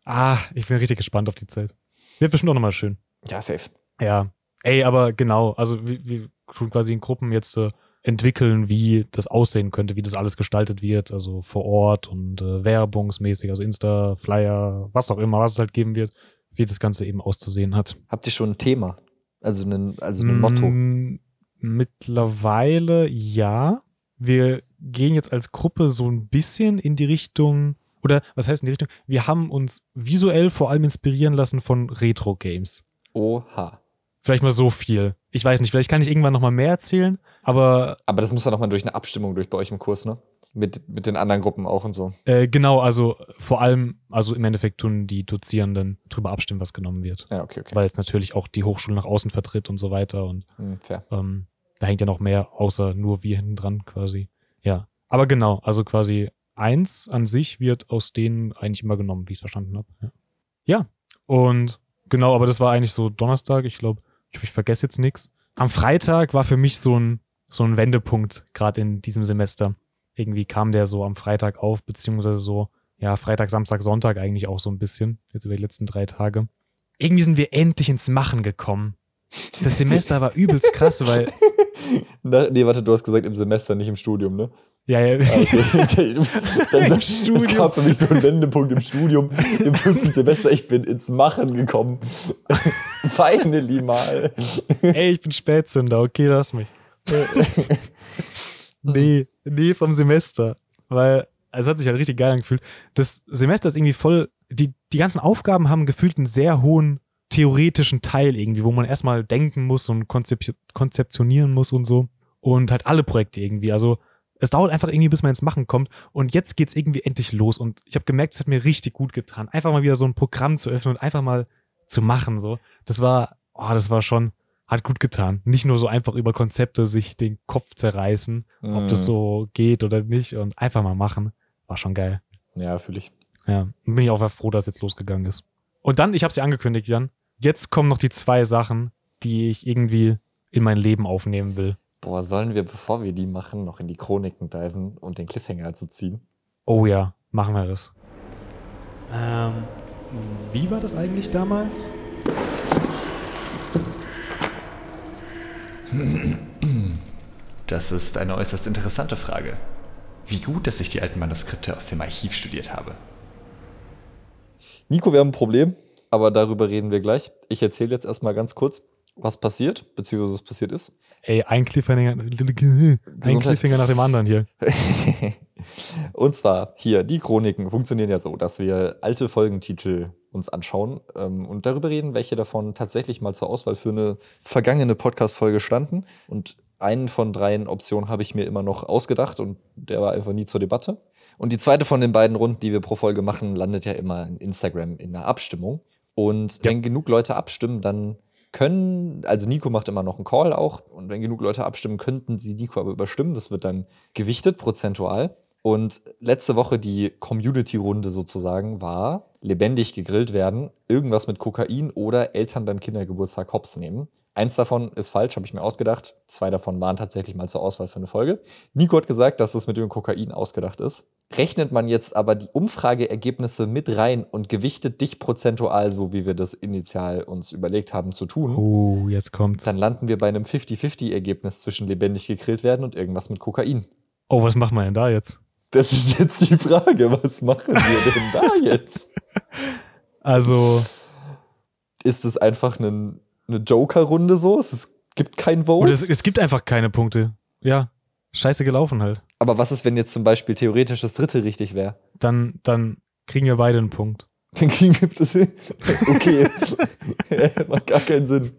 Ah, ich bin richtig gespannt auf die Zeit. Wird bestimmt auch nochmal schön. Ja, safe. Ja. Ey, aber genau, also wir, wir tun quasi in Gruppen jetzt äh, entwickeln, wie das aussehen könnte, wie das alles gestaltet wird, also vor Ort und äh, werbungsmäßig, also Insta, Flyer, was auch immer, was es halt geben wird, wie das Ganze eben auszusehen hat. Habt ihr schon ein Thema? Also ein, also ein Motto? Mm, Mittlerweile ja. Wir gehen jetzt als Gruppe so ein bisschen in die Richtung, oder was heißt in die Richtung? Wir haben uns visuell vor allem inspirieren lassen von Retro-Games. Oha. Vielleicht mal so viel. Ich weiß nicht, vielleicht kann ich irgendwann noch mal mehr erzählen, aber Aber das muss dann nochmal durch eine Abstimmung durch bei euch im Kurs, ne? Mit, mit den anderen Gruppen auch und so. äh, genau, also vor allem, also im Endeffekt tun die Dozierenden drüber abstimmen, was genommen wird. Ja, okay, okay. Weil es natürlich auch die Hochschule nach außen vertritt und so weiter und Hm, fair. Ähm, da hängt ja noch mehr, außer nur wir hinten dran quasi. Ja. Aber genau, also quasi eins an sich wird aus denen eigentlich immer genommen, wie ich es verstanden habe. Ja. ja. Und genau, aber das war eigentlich so Donnerstag. Ich glaube, ich, hoffe, ich vergesse jetzt nichts. Am Freitag war für mich so ein, so ein Wendepunkt, gerade in diesem Semester. Irgendwie kam der so am Freitag auf, beziehungsweise so, ja, Freitag, Samstag, Sonntag eigentlich auch so ein bisschen, jetzt über die letzten drei Tage. Irgendwie sind wir endlich ins Machen gekommen. Das Semester war übelst krass, weil <laughs> Na, nee, warte, du hast gesagt im Semester, nicht im Studium, ne? Ja, ja. Okay. <laughs> <laughs> Dann Im Studium. Es gab für mich so einen Wendepunkt im Studium, im fünften Semester. Ich bin ins Machen gekommen. <laughs> Finally mal. Ey, ich bin Spätzünder, okay, lass mich. nee, nee, vom Semester. Weil es hat sich halt richtig geil angefühlt. Das Semester ist irgendwie voll, die, die ganzen Aufgaben haben gefühlt einen sehr hohen theoretischen Teil irgendwie, wo man erstmal denken muss und konzep konzeptionieren muss und so. Und halt alle Projekte irgendwie. Also es dauert einfach irgendwie, bis man ins Machen kommt. Und jetzt geht's irgendwie endlich los. Und ich habe gemerkt, es hat mir richtig gut getan. Einfach mal wieder so ein Programm zu öffnen und einfach mal zu machen. So. Das war, oh, das war schon, hat gut getan. Nicht nur so einfach über Konzepte sich den Kopf zerreißen, ob das so geht oder nicht und einfach mal machen. War schon geil. Ja, fühle ich. Ja, und bin ich auch froh, dass es jetzt losgegangen ist. Und dann, ich habe sie angekündigt, Jan. Jetzt kommen noch die zwei Sachen, die ich irgendwie in mein Leben aufnehmen will. Boah, sollen wir, bevor wir die machen, noch in die Chroniken diven und den Cliffhanger zu ziehen? Oh ja, machen wir das. Ähm, wie war das eigentlich damals? Das ist eine äußerst interessante Frage. Wie gut, dass ich die alten Manuskripte aus dem Archiv studiert habe. Nico, wir haben ein Problem, aber darüber reden wir gleich. Ich erzähle jetzt erstmal ganz kurz, was passiert, beziehungsweise was passiert ist. Ey, ein Cliffhanger, ein Cliffhanger nach dem anderen hier. <laughs> Und zwar hier, die Chroniken funktionieren ja so, dass wir alte Folgentitel uns anschauen ähm, und darüber reden, welche davon tatsächlich mal zur Auswahl für eine vergangene Podcast-Folge standen. Und einen von dreien Optionen habe ich mir immer noch ausgedacht und der war einfach nie zur Debatte. Und die zweite von den beiden Runden, die wir pro Folge machen, landet ja immer in Instagram in einer Abstimmung. Und wenn genug Leute abstimmen, dann können, also Nico macht immer noch einen Call auch, und wenn genug Leute abstimmen, könnten sie Nico aber überstimmen. Das wird dann gewichtet, prozentual. Und letzte Woche die Community-Runde sozusagen war lebendig gegrillt werden, irgendwas mit Kokain oder Eltern beim Kindergeburtstag hops nehmen. Eins davon ist falsch, habe ich mir ausgedacht. Zwei davon waren tatsächlich mal zur Auswahl für eine Folge. Nico hat gesagt, dass es mit dem Kokain ausgedacht ist. Rechnet man jetzt aber die Umfrageergebnisse mit rein und gewichtet dich prozentual, so wie wir das initial uns überlegt haben zu tun, Oh, jetzt kommt's. dann landen wir bei einem 50-50-Ergebnis zwischen lebendig gegrillt werden und irgendwas mit Kokain. Oh, was machen wir denn da jetzt? Das ist jetzt die Frage, was machen wir denn da <laughs> jetzt? Also, Ist es einfach eine, eine Joker-Runde so? Es ist, gibt kein Vote? oder es, es gibt einfach keine Punkte. Ja, scheiße gelaufen halt. Aber was ist, wenn jetzt zum Beispiel theoretisch das dritte richtig wäre? Dann, dann kriegen wir beide einen Punkt. Dann kriegen wir das hin. Okay. <laughs> Macht gar keinen Sinn.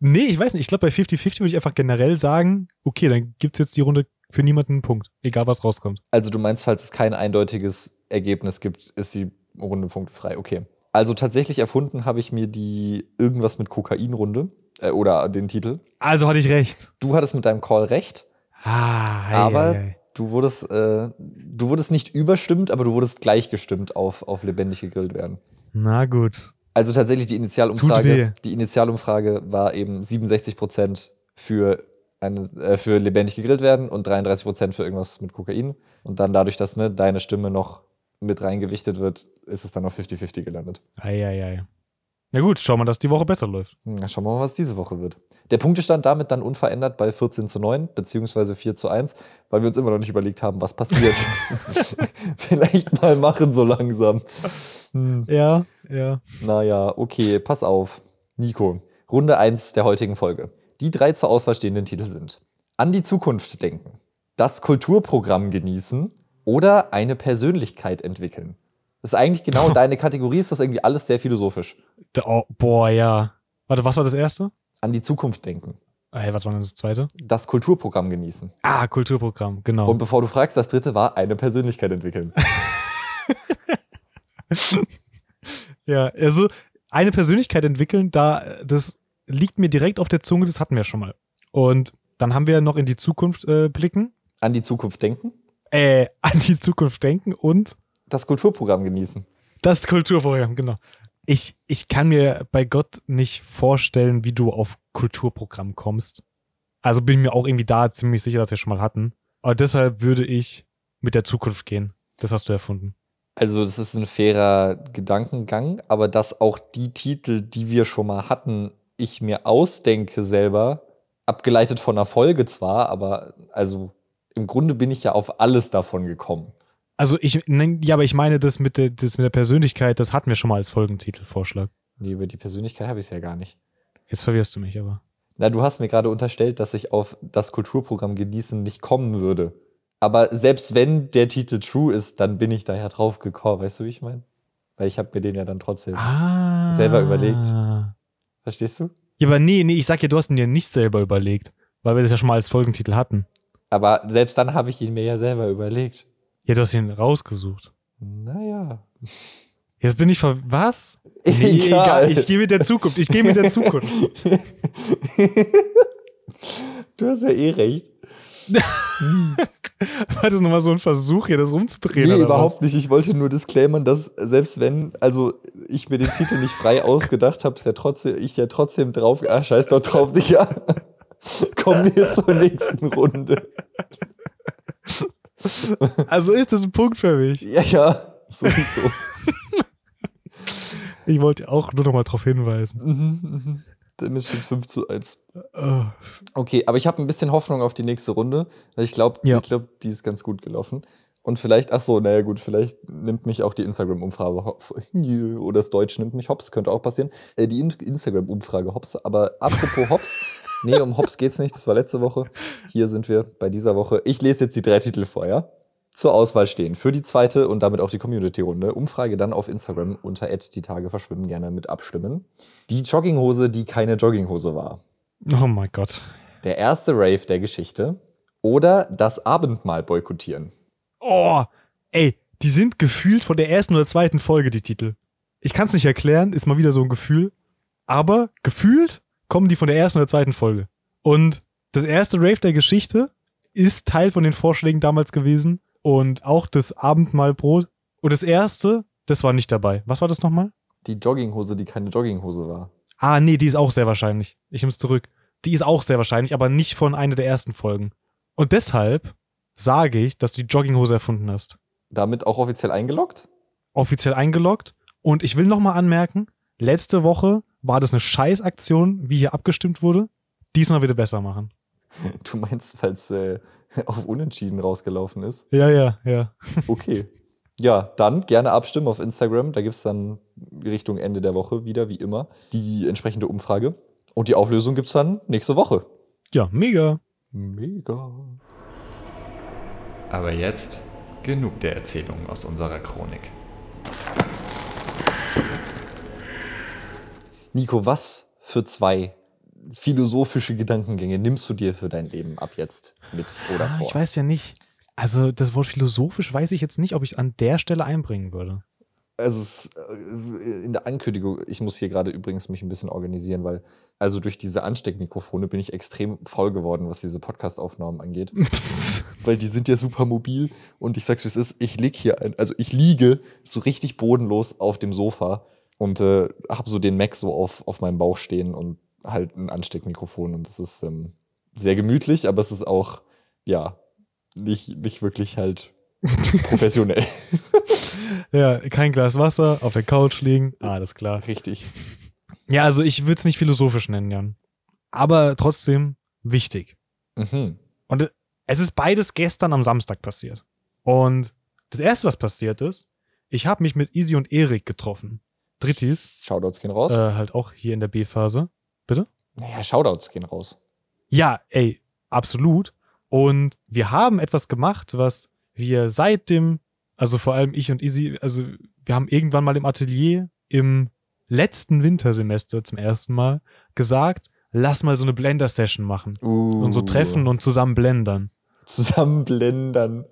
Nee, ich weiß nicht. Ich glaube, bei 50-50 würde ich einfach generell sagen, okay, dann gibt es jetzt die Runde für niemanden einen Punkt. Egal, was rauskommt. Also du meinst, falls es kein eindeutiges Ergebnis gibt, ist die Runde punktefrei. Okay. Also tatsächlich erfunden habe ich mir die irgendwas mit Kokain-Runde äh, oder den Titel. Also hatte ich recht. Du hattest mit deinem Call recht, Ah, ei, aber ei, ei. du wurdest, äh, du wurdest nicht überstimmt, aber du wurdest gleichgestimmt auf, auf lebendig gegrillt werden. Na gut. Also tatsächlich die. Initialumfrage, die Initialumfrage war eben 67 Prozent für eine, äh, für lebendig gegrillt werden und 33 Prozent für irgendwas mit Kokain. Und dann dadurch, dass ne, deine Stimme noch mit reingewichtet wird, ist es dann auf 50-50 gelandet. Ei, ei, ei. Na gut, schau mal, dass die Woche besser läuft. Hm, Na, schauen wir mal, was diese Woche wird. Der Punktestand damit dann unverändert bei 14 zu 9, beziehungsweise 4 zu 1, weil wir uns immer noch nicht überlegt haben, was passiert. <laughs> <laughs> Vielleicht mal machen so langsam. Hm. Ja, ja. Naja, okay, pass auf. Nico, Runde 1 der heutigen Folge. Die drei zur Auswahl stehenden Titel sind An die Zukunft denken, das Kulturprogramm genießen oder eine Persönlichkeit entwickeln. Das ist eigentlich genau <laughs> deine Kategorie, ist das irgendwie alles sehr philosophisch. Oh, boah, ja. Warte, was war das erste? An die Zukunft denken, Hey, was war denn das zweite? das Kulturprogramm genießen. Ah, Kulturprogramm, genau. Und bevor du fragst, das dritte war eine Persönlichkeit entwickeln. <laughs> ja, also eine Persönlichkeit entwickeln, da das liegt mir direkt auf der Zunge, das hatten wir schon mal. Und dann haben wir noch in die Zukunft äh, blicken, An die Zukunft denken, äh, <laughs> an die Zukunft denken und das Kulturprogramm genießen. das Kulturprogramm, genau. Ich, ich kann mir bei Gott nicht vorstellen, wie du auf Kulturprogramm kommst. Also bin mir auch irgendwie da ziemlich sicher, dass wir schon mal hatten. Aber deshalb würde ich mit der Zukunft gehen. Das hast du erfunden. Also, das ist ein fairer Gedankengang, aber dass auch die Titel, die wir schon mal hatten, ich mir ausdenke selber, abgeleitet von einer Folge zwar, aber also im Grunde bin ich ja auf alles davon gekommen. Also ich, nein, ja, aber ich meine das mit der, das mit der Persönlichkeit, das hatten wir schon mal als Folgentitelvorschlag. Nee, über die Persönlichkeit habe ich es ja gar nicht. Jetzt verwirrst du mich aber. Na, du hast mir gerade unterstellt, dass ich auf das Kulturprogramm genießen nicht kommen würde. Aber selbst wenn der Titel true ist, dann bin ich da ja drauf gekommen. Weißt du, wie ich meine? Weil ich habe mir den ja dann trotzdem. Ah. Selber überlegt. Verstehst du? Ja, aber nee, nee, ich sag ja, du hast ihn dir nicht selber überlegt, weil wir das ja schon mal als Folgentitel hatten. Aber selbst dann habe ich ihn mir ja selber überlegt. Ja, du hast ihn rausgesucht. Naja. Jetzt bin ich ver... Was? Egal. Ich gehe mit der Zukunft. Ich gehe mit der Zukunft. <laughs> Du hast ja eh recht. <laughs> War das nochmal so ein Versuch, hier das umzudrehen? Nee, überhaupt was? nicht. Ich wollte nur disclaimern, dass selbst wenn, also ich mir den Titel nicht frei ausgedacht habe, ist ja trotzdem, ich ja trotzdem drauf, ah, scheiß doch drauf, Digga. <laughs> Kommen wir zur nächsten Runde. Also ist das ein Punkt für mich. Ja, ja, sowieso. <laughs> Ich wollte auch nur nochmal darauf hinweisen. Mhm, mhm. Damit steht es 5 zu 1. Oh. Okay, aber ich habe ein bisschen Hoffnung auf die nächste Runde. weil Ich glaube, Ja. ich glaub, die ist ganz gut gelaufen. Und vielleicht, ach so, naja gut, vielleicht nimmt mich auch die Instagram-Umfrage. <laughs> Oder das Deutsch nimmt mich hops, könnte auch passieren. Äh, die In- Instagram-Umfrage hops. Aber apropos hops, nee, um hops geht's nicht, das war letzte Woche. Hier sind wir bei dieser Woche. Ich lese jetzt die drei Titel vor, ja? Zur Auswahl stehen. Für die zweite und damit auch die Community-Runde. Umfrage dann auf Instagram unter die Tage verschwimmen gerne mit abstimmen. Die Jogginghose, die keine Jogginghose war oh mein Gott. der erste Rave der Geschichte oder das Abendmahl boykottieren. Oh, ey, die sind gefühlt von der ersten oder zweiten Folge, die Titel. Ich kann es nicht erklären, ist mal wieder so ein Gefühl. Aber gefühlt kommen die von der ersten oder zweiten Folge. Und das erste Rave der Geschichte ist Teil von den Vorschlägen damals gewesen. Und auch das Abendmahlbrot. Und das erste, das war nicht dabei. Was war das nochmal? Die Jogginghose, die keine Jogginghose war. Ah, nee, die ist auch sehr wahrscheinlich. Ich nehme es zurück. Die ist auch sehr wahrscheinlich, aber nicht von einer der ersten Folgen. Und deshalb sage ich, dass du die Jogginghose erfunden hast. Damit auch offiziell eingeloggt? Offiziell eingeloggt. Und ich will nochmal anmerken, letzte Woche war das eine Scheißaktion, wie hier abgestimmt wurde. Diesmal bitte besser machen. <laughs> Du meinst, falls äh, <laughs> auf Unentschieden rausgelaufen ist? Ja, ja, ja. <laughs> Okay. ja, dann gerne abstimmen auf Instagram. Da gibt es dann Richtung Ende der Woche wieder, wie immer, die entsprechende Umfrage. Und die Auflösung gibt es dann nächste Woche. Ja, mega. Mega. Aber jetzt genug der Erzählungen aus unserer Chronik. Nico, was für zwei philosophische Gedankengänge nimmst du dir für dein Leben ab jetzt mit oder Ah, vor? ich weiß ja nicht. Also das Wort philosophisch weiß ich jetzt nicht, ob ich es an der Stelle einbringen würde. Also äh, in der Ankündigung, ich muss hier gerade übrigens mich ein bisschen organisieren, weil also durch diese Ansteckmikrofone bin ich extrem faul geworden, was diese Podcast-Aufnahmen angeht. <laughs> weil die sind ja super mobil und ich sag's wie es ist, ich lieg hier, ein, also ich liege so richtig bodenlos auf dem Sofa und äh, habe so den Mac so auf, auf meinem Bauch stehen und halt ein Ansteckmikrofon und das ist ähm, sehr gemütlich, aber es ist auch, ja, nicht, nicht wirklich halt <laughs> professionell. <laughs> Ja, kein Glas Wasser, auf der Couch liegen. Ah, alles klar. Richtig. Ja, also ich würde es nicht philosophisch nennen, Jan. Aber trotzdem wichtig. Mhm. Und es ist beides gestern am Samstag passiert. Und das erste, was passiert ist, ich habe mich mit Easy und Erik getroffen. Drittis, Shoutouts gehen raus. äh, halt auch hier in der B-Phase. Bitte? Naja, Shoutouts gehen raus. Ja, ey, absolut. Und wir haben etwas gemacht, was wir seit dem, also vor allem ich und Easy, also wir haben irgendwann mal im Atelier im letzten Wintersemester zum ersten Mal gesagt, lass mal so eine Blender-Session machen. Uh, Und so treffen und zusammen blendern. Zusammen blendern.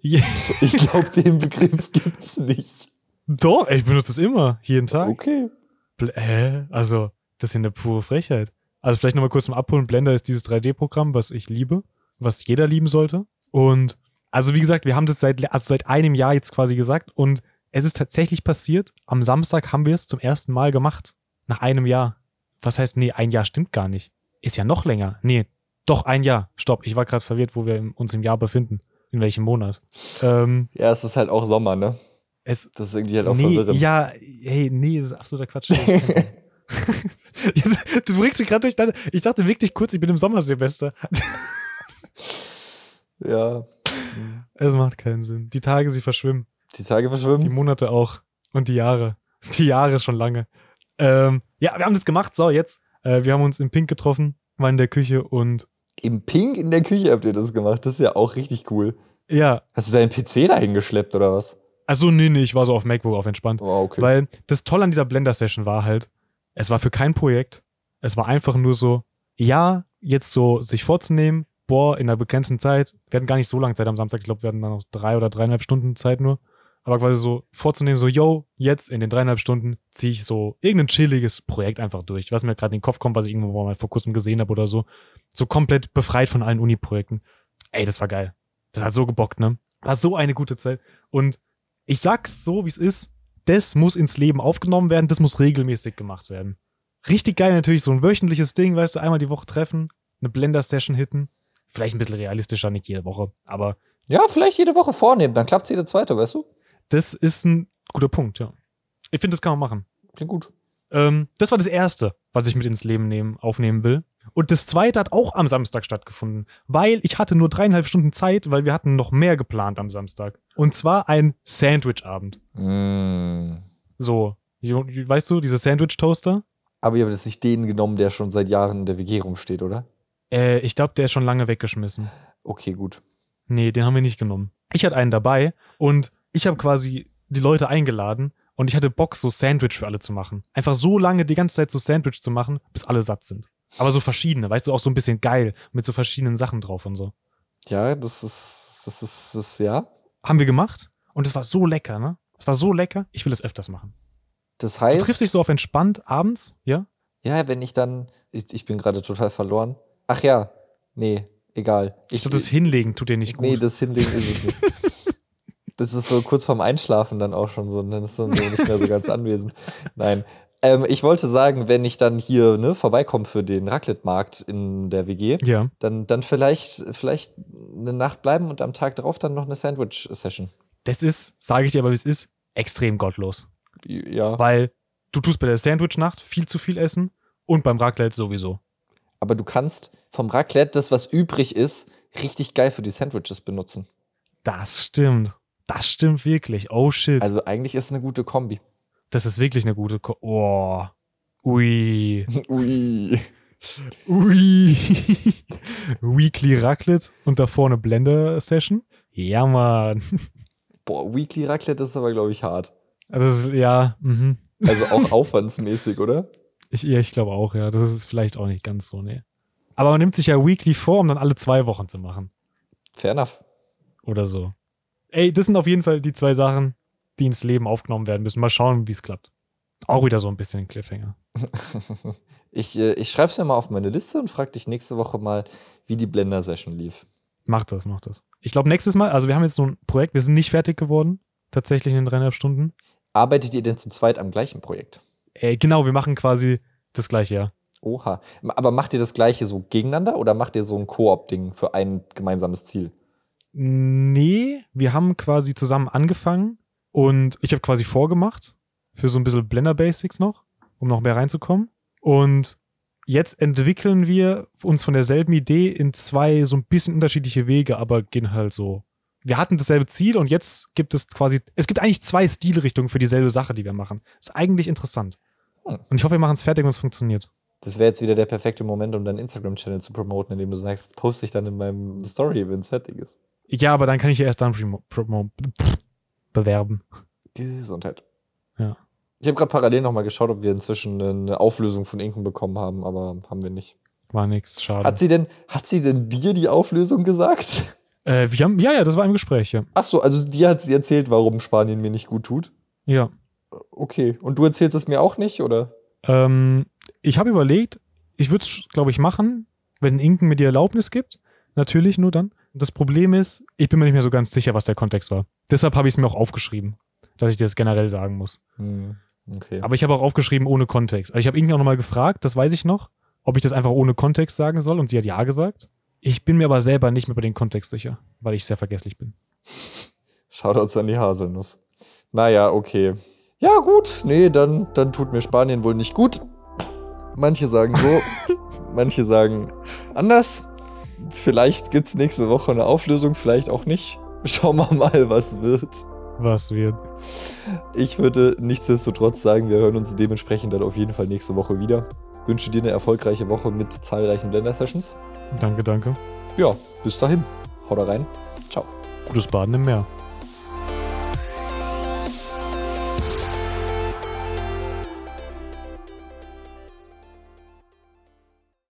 Ja, Ich glaube, den Begriff gibt's nicht. Doch, ich benutze das immer, jeden Tag. Okay. Bl hä? Also, das ist ja eine pure Frechheit. Also vielleicht nochmal kurz zum Abholen. Blender ist dieses 3D-Programm, was ich liebe, was jeder lieben sollte. Und also wie gesagt, wir haben das seit, also seit einem Jahr jetzt quasi gesagt und es ist tatsächlich passiert. Am Samstag haben wir es zum ersten Mal gemacht. Nach einem Jahr. Was heißt, nee, ein Jahr stimmt gar nicht. Ist ja noch länger. Nee, doch ein Jahr. Stopp, ich war gerade verwirrt, wo wir uns im Jahr befinden. In welchem Monat. Ähm, Ja, es ist halt auch Sommer, ne? Es, Das ist irgendwie halt auch nee, verwirrend. ja, hey, nee, das ist absoluter Quatsch. Jetzt, <laughs> <laughs> du bringst mich gerade durcheinander. Ich dachte wirklich kurz, ich bin im Sommersemester. <laughs> Ja. Es macht keinen Sinn. Die Tage, sie verschwimmen. Die Tage Die verschwimmen. Monate auch. Und die Jahre. Die Jahre schon lange. Ähm, ja, wir haben das gemacht. So, jetzt. Äh, wir haben uns im Pink getroffen, waren in der Küche und Im Pink in der Küche habt ihr das gemacht. Das ist ja auch richtig cool. ja, Hast du deinen PC dahin geschleppt oder was? Also nee, nee, ich war so auf MacBook auf entspannt. Oh, okay. Weil das Tolle an dieser Blender-Session war halt, es war für kein Projekt. Es war einfach nur so, ja, jetzt so sich vorzunehmen, boah, in einer begrenzten Zeit, wir hatten gar nicht so lange Zeit am Samstag, ich glaube, wir hatten dann noch drei oder dreieinhalb Stunden Zeit nur. Aber quasi so vorzunehmen, so, yo, jetzt in den dreieinhalb Stunden ziehe ich so irgendein chilliges Projekt einfach durch, was mir gerade in den Kopf kommt, was ich irgendwo mal vor kurzem gesehen habe oder so. So komplett befreit von allen Uni-Projekten. Ey, das war geil. Das hat so gebockt, ne? War so eine gute Zeit. Und ich sag's so, wie es ist, das muss ins Leben aufgenommen werden, das muss regelmäßig gemacht werden. Richtig geil natürlich, so ein wöchentliches Ding, weißt du, einmal die Woche treffen, eine Blender-Session hitten. Vielleicht ein bisschen realistischer, nicht jede Woche, aber ja, vielleicht jede Woche vornehmen, dann klappt's jede zweite, weißt du? das ist ein guter Punkt, ja. Ich finde, das kann man machen. Klingt gut. Ähm, das war das Erste, was ich mit ins Leben nehmen, aufnehmen will. Und das Zweite hat auch am Samstag stattgefunden, weil ich hatte nur dreieinhalb Stunden Zeit, weil wir hatten noch mehr geplant am Samstag. Und zwar ein Sandwich-Abend. Mm. So, weißt du, diese Sandwich-Toaster? Aber ihr habt jetzt nicht den genommen, der schon seit Jahren in der WG rumsteht, oder? Äh, ich glaube, der ist schon lange weggeschmissen. Okay, gut. Nee, den haben wir nicht genommen. Ich hatte einen dabei und ich habe quasi die Leute eingeladen und ich hatte Bock, so Sandwich für alle zu machen. Einfach so lange die ganze Zeit so Sandwich zu machen, bis alle satt sind. Aber so verschiedene, weißt du, auch so ein bisschen geil, mit so verschiedenen Sachen drauf und so. Ja, das ist, das ist, das, ja. Haben wir gemacht und es war so lecker, ne? Es war so lecker, ich will es öfters machen. Das Du heißt. triffst dich so auf entspannt abends, ja? Ja, wenn ich dann. Ich, ich bin gerade total verloren. Ach ja. Nee, egal. Ich glaube, das Hinlegen tut dir nicht gut. Nee, das Hinlegen ist es nicht. <laughs> das ist so kurz vorm Einschlafen dann auch schon so. Und dann ist dann so nicht mehr so ganz anwesend. Nein. Ähm, ich wollte sagen, wenn ich dann hier ne, vorbeikomme für den Raclette-Markt in der WG, ja. dann, dann vielleicht, vielleicht eine Nacht bleiben und am Tag drauf dann noch eine Sandwich-Session. Das ist, sage ich dir aber, wie es ist, extrem gottlos. Ja. Weil du tust bei der Sandwich-Nacht viel zu viel essen und beim Raclette sowieso. Aber du kannst vom Raclette das, was übrig ist, richtig geil für die Sandwiches benutzen. Das stimmt. Das stimmt wirklich. Oh shit. Also eigentlich ist es eine gute Kombi. Das ist wirklich eine gute. Ko oh. Ui. <laughs> Ui. Ui. <laughs> Weekly Raclette und davor eine Blender-Session. Ja, Mann. Boah, Weekly Raclette ist aber, glaube ich, hart. Also, das ist, ja, mhm. Also auch <laughs> aufwandsmäßig, oder? Ich, ja, ich glaube auch, ja. Das ist vielleicht auch nicht ganz so, ne. Aber man nimmt sich ja weekly vor, um dann alle zwei Wochen zu machen. Fair enough. Oder so. Ey, das sind auf jeden Fall die zwei Sachen, die ins Leben aufgenommen werden müssen. Mal schauen, wie es klappt. Auch wieder so ein bisschen ein Cliffhanger. <laughs> Ich, äh, ich schreibe es mir mal auf meine Liste und frage dich nächste Woche mal, wie die Blender-Session lief. Mach das, mach das. Ich glaube, nächstes Mal, also wir haben jetzt so ein Projekt, wir sind nicht fertig geworden. Tatsächlich in den dreieinhalb Stunden. Arbeitet ihr denn zu zweit am gleichen Projekt? Ey, genau, wir machen quasi das gleiche, ja. Oha. Aber macht ihr das gleiche so gegeneinander oder macht ihr so ein Koop-Ding für ein gemeinsames Ziel? Nee, wir haben quasi zusammen angefangen und ich habe quasi vorgemacht für so ein bisschen Blender Basics noch, um noch mehr reinzukommen. Und jetzt entwickeln wir uns von derselben Idee in zwei so ein bisschen unterschiedliche Wege, aber gehen halt so. Wir hatten dasselbe Ziel und jetzt gibt es quasi, es gibt eigentlich zwei Stilrichtungen für dieselbe Sache, die wir machen. Ist eigentlich interessant. Hm. Und ich hoffe, wir machen es fertig und es funktioniert. Das wäre jetzt wieder der perfekte Moment, um deinen Instagram-Channel zu promoten, indem du sagst, poste ich dann in meinem Story, wenn es fertig ist. Ja, aber dann kann ich ja erst dann promo promo bewerben. Gesundheit. Ja. Ich habe gerade parallel nochmal geschaut, ob wir inzwischen eine Auflösung von Inken bekommen haben, aber haben wir nicht. War nix, schade. Hat sie denn, hat sie denn dir die Auflösung gesagt? äh, wir haben, ja, ja, das war im Gespräch, ja. Ach so, also dir hat sie erzählt, warum Spanien mir nicht gut tut. Ja. Okay. Und du erzählst es mir auch nicht, oder? Ähm, ich habe überlegt, ich würde es, glaube ich, machen, wenn Inken mir die Erlaubnis gibt. Natürlich nur dann. Das Problem ist, ich bin mir nicht mehr so ganz sicher, was der Kontext war. Deshalb habe ich es mir auch aufgeschrieben, dass ich dir das generell sagen muss. Hm, okay. Aber ich habe auch aufgeschrieben ohne Kontext. Also ich habe Inken auch nochmal gefragt, das weiß ich noch, ob ich das einfach ohne Kontext sagen soll und sie hat ja gesagt. Ich bin mir aber selber nicht mehr über den Kontext sicher, weil ich sehr vergesslich bin. Shoutouts an die Haselnuss. Naja, okay. Ja, gut. Nee, dann, dann tut mir Spanien wohl nicht gut. Manche sagen so, <laughs> manche sagen anders. Vielleicht gibt's nächste Woche eine Auflösung, vielleicht auch nicht. Schauen wir mal, was wird. Was wird? Ich würde nichtsdestotrotz sagen, wir hören uns dementsprechend dann auf jeden Fall nächste Woche wieder. Wünsche dir eine erfolgreiche Woche mit zahlreichen Blender-Sessions. Danke, danke. Ja, bis dahin. Haut da rein. Ciao. Gutes Baden im Meer.